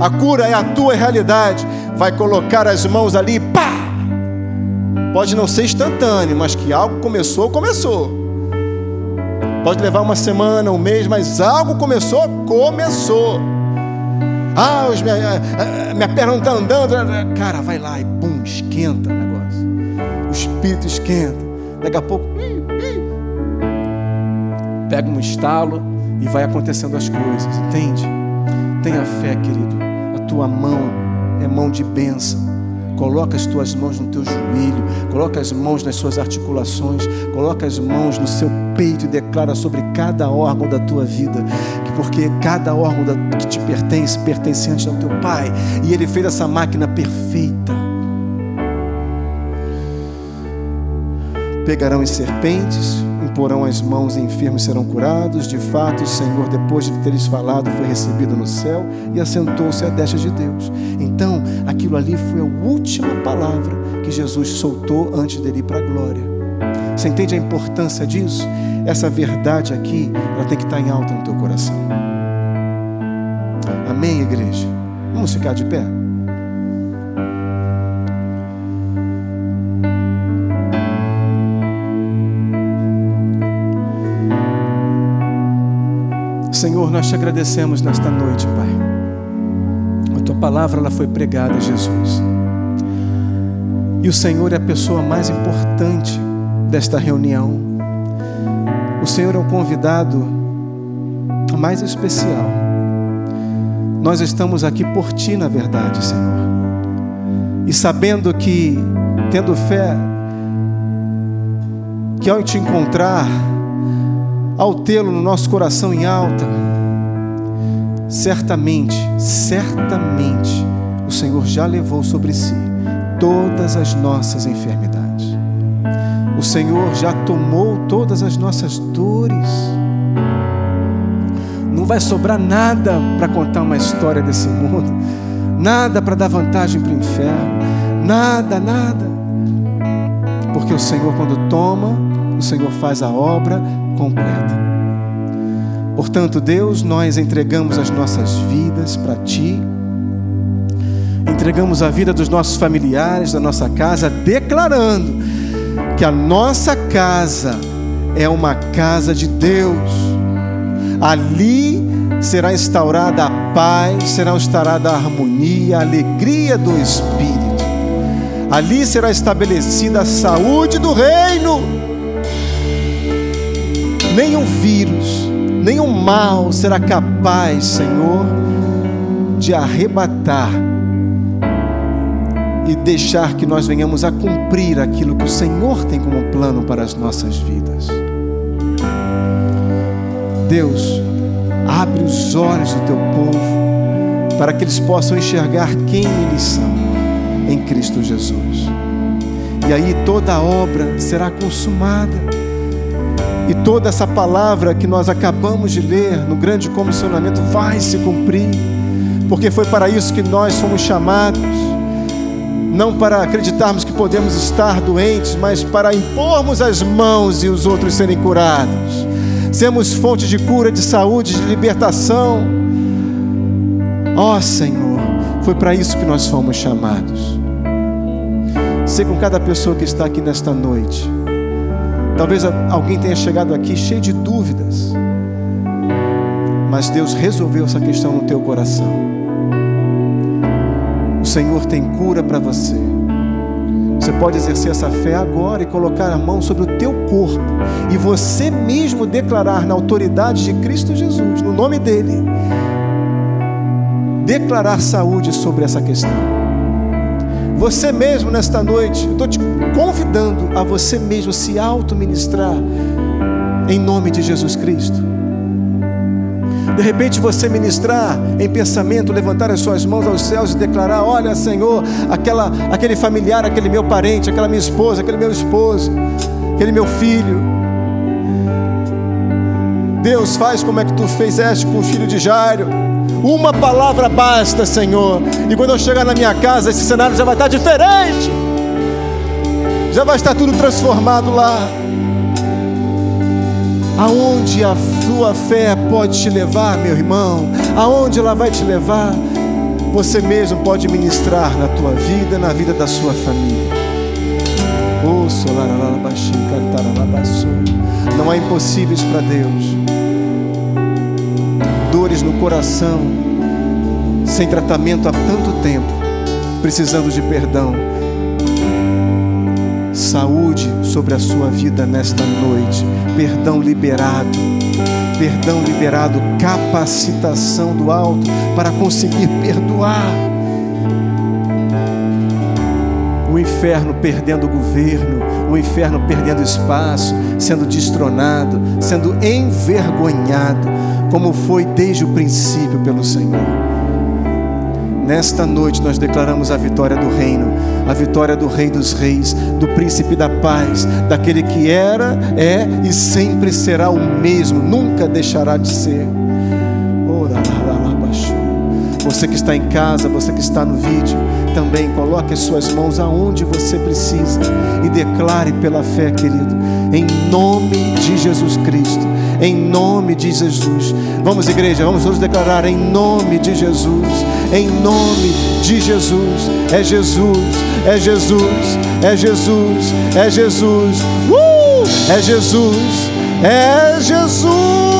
A cura é a tua realidade. Vai colocar as mãos ali, pá! Pode não ser instantâneo, mas que algo começou, começou. Pode levar uma semana, um mês, mas algo começou, começou. Ah, os minha, minha perna não está andando. Cara, vai lá e pum, esquenta o negócio. O espírito esquenta. Daqui a pouco, pega um estalo e vai acontecendo as coisas, entende? Tenha fé, querido. A tua mão é mão de bênção. Coloca as tuas mãos no teu joelho, coloca as mãos nas suas articulações, coloca as mãos no seu peito e declara sobre cada órgão da tua vida, porque cada órgão que te pertence pertence antes ao teu Pai, e Ele fez essa máquina perfeita. Pegarão em serpentes, imporão as mãos e enfermos serão curados. De fato, o Senhor, depois de teres falado, foi recebido no céu e assentou-se à destra de Deus. Então, aquilo ali foi a última palavra que Jesus soltou antes dele ir para a glória. Você entende a importância disso? Essa verdade aqui, ela tem que estar em alta no teu coração. Amém, igreja? Vamos ficar de pé? Senhor, nós te agradecemos nesta noite, Pai. A tua palavra ela foi pregada, Jesus. E o Senhor é a pessoa mais importante desta reunião. O Senhor é o convidado mais especial. Nós estamos aqui por ti, na verdade, Senhor. E sabendo que, tendo fé, que ao te encontrar, ao tê-lo no nosso coração em alta, certamente, certamente, o Senhor já levou sobre si todas as nossas enfermidades. O Senhor já tomou todas as nossas dores. Não vai sobrar nada para contar uma história desse mundo, nada para dar vantagem para o inferno, nada, nada. Porque o Senhor, quando toma, o Senhor faz a obra completa. Portanto, Deus, nós entregamos as nossas vidas para Ti, entregamos a vida dos nossos familiares, da nossa casa, declarando que a nossa casa é uma casa de Deus. Ali será instaurada a paz, será instaurada a harmonia, a alegria do Espírito. Ali será estabelecida a saúde do reino nenhum vírus, nenhum mal será capaz, Senhor, de arrebatar e deixar que nós venhamos a cumprir aquilo que o Senhor tem como plano para as nossas vidas. Deus, abre os olhos do teu povo para que eles possam enxergar quem eles são em Cristo Jesus. E aí toda obra será consumada e toda essa palavra que nós acabamos de ler no grande comissionamento vai se cumprir, porque foi para isso que nós fomos chamados, não para acreditarmos que podemos estar doentes, mas para impormos as mãos e os outros serem curados, sermos fonte de cura, de saúde, de libertação. Ó oh, Senhor, foi para isso que nós fomos chamados. Sei com cada pessoa que está aqui nesta noite Talvez alguém tenha chegado aqui cheio de dúvidas, mas Deus resolveu essa questão no teu coração. O Senhor tem cura para você. Você pode exercer essa fé agora e colocar a mão sobre o teu corpo e você mesmo declarar na autoridade de Cristo Jesus, no nome dele, declarar saúde sobre essa questão. Você mesmo nesta noite, estou te convidando a você mesmo se auto-ministrar em nome de Jesus Cristo. De repente você ministrar em pensamento, levantar as suas mãos aos céus e declarar: Olha, Senhor, aquela, aquele familiar, aquele meu parente, aquela minha esposa, aquele meu esposo, aquele meu filho. Deus, faz como é que tu fizeste com o filho de Jairo. Uma palavra basta, Senhor. E quando eu chegar na minha casa, esse cenário já vai estar diferente. Já vai estar tudo transformado lá. Aonde a sua fé pode te levar, meu irmão? Aonde ela vai te levar? Você mesmo pode ministrar na tua vida, na vida da sua família. Oh, Não há impossíveis para Deus. Dores no coração, sem tratamento há tanto tempo, precisando de perdão. Saúde sobre a sua vida nesta noite, perdão liberado perdão liberado, capacitação do alto para conseguir perdoar. O inferno perdendo o governo, o inferno perdendo espaço, sendo destronado, sendo envergonhado, como foi desde o princípio pelo Senhor. Nesta noite nós declaramos a vitória do reino, a vitória do Rei dos Reis, do Príncipe da Paz, daquele que era, é e sempre será o mesmo, nunca deixará de ser. Você que está em casa, você que está no vídeo, também coloque as suas mãos aonde você precisa e declare pela fé, querido, em nome de Jesus Cristo em nome de Jesus. Vamos, igreja, vamos todos declarar em nome de Jesus, em nome de Jesus. É Jesus, é Jesus, é Jesus, é Jesus, uh! é Jesus, é Jesus.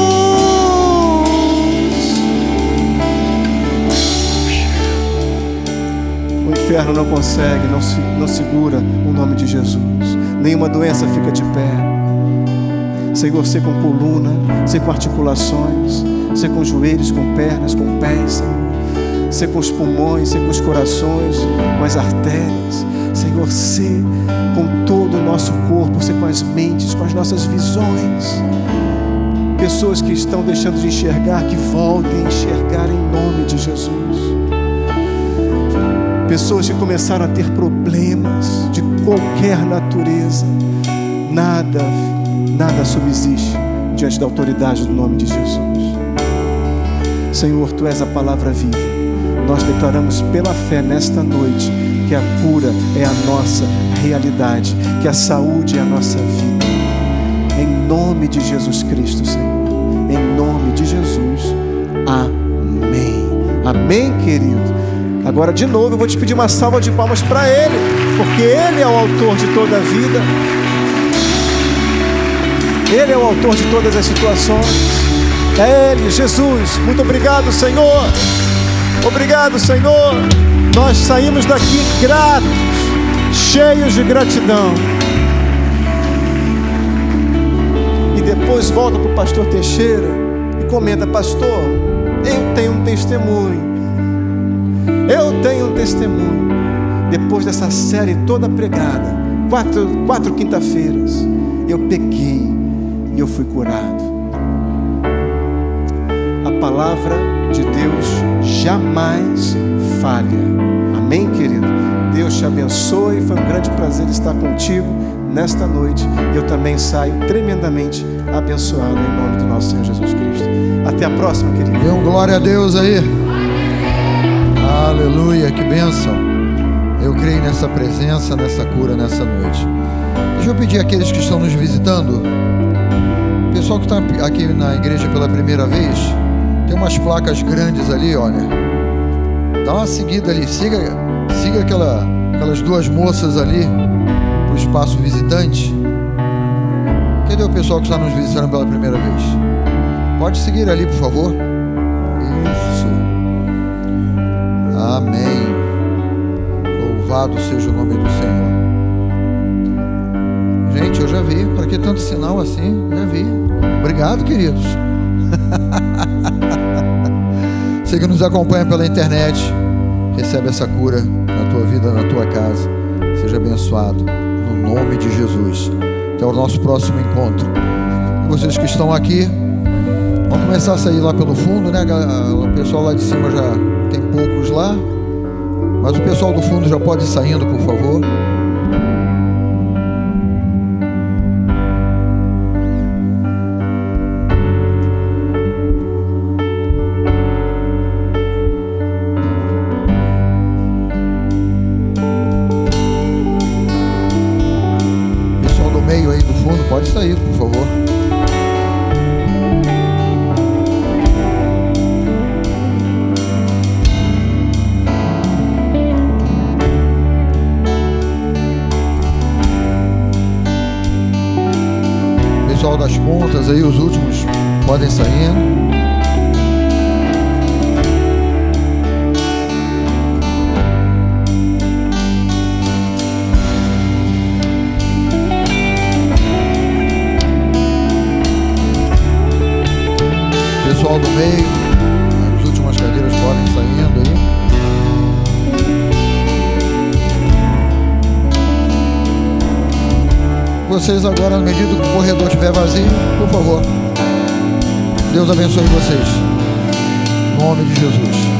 O inferno não consegue, não, não segura o nome de Jesus. Nenhuma doença fica de pé. Senhor, ser com coluna, ser com articulações, ser com joelhos, com pernas, com pés, Senhor. Com os pulmões, ser com os corações, com as artérias. Senhor, ser com todo o nosso corpo, ser com as mentes, com as nossas visões. Pessoas que estão deixando de enxergar, que voltem a enxergar em nome de Jesus. Pessoas que começaram a ter problemas de qualquer natureza. Nada nada subsiste diante da autoridade do nome de Jesus. Senhor, tu és a palavra viva. Nós declaramos pela fé nesta noite que a cura é a nossa realidade, que a saúde é a nossa vida. Em nome de Jesus Cristo, Senhor. Em nome de Jesus. Amém. Amém, querido. Agora, de novo, eu vou te pedir uma salva de palmas para Ele, porque Ele é o autor de toda a vida. Ele é o autor de todas as situações. É Ele, Jesus. Muito obrigado, Senhor. Obrigado, Senhor. Nós saímos daqui gratos, cheios de gratidão. E depois volta para o pastor Teixeira e comenta: Pastor, eu tenho um testemunho. Eu tenho um testemunho. Depois dessa série toda pregada, quatro, quatro quinta-feiras, eu peguei e eu fui curado. A palavra de Deus jamais falha. Amém, querido? Deus te abençoe. Foi um grande prazer estar contigo nesta noite. Eu também saio tremendamente abençoado em nome do nosso Senhor Jesus Cristo. Até a próxima, querido. Dê um glória a Deus aí. Aleluia, que bênção. Eu creio nessa presença, nessa cura nessa noite. Deixa eu pedir àqueles que estão nos visitando pessoal que está aqui na igreja pela primeira vez, tem umas placas grandes ali, olha. Dá uma seguida ali, siga, siga aquela, aquelas duas moças ali para o espaço visitante. Cadê o pessoal que está nos visitando pela primeira vez? Pode seguir ali, por favor. Amém. Louvado seja o nome do Senhor. Gente, eu já vi. Para que tanto sinal assim? Já vi. Obrigado, queridos. Você que nos acompanha pela internet, recebe essa cura na tua vida, na tua casa. Seja abençoado no nome de Jesus. Até o nosso próximo encontro. E vocês que estão aqui, vamos começar a sair lá pelo fundo, né? O pessoal lá de cima já tem poucos lá. Mas o pessoal do fundo já pode ir saindo, por favor. Agora, na medida que o corredor estiver vazio, por favor. Deus abençoe vocês. Em nome de Jesus.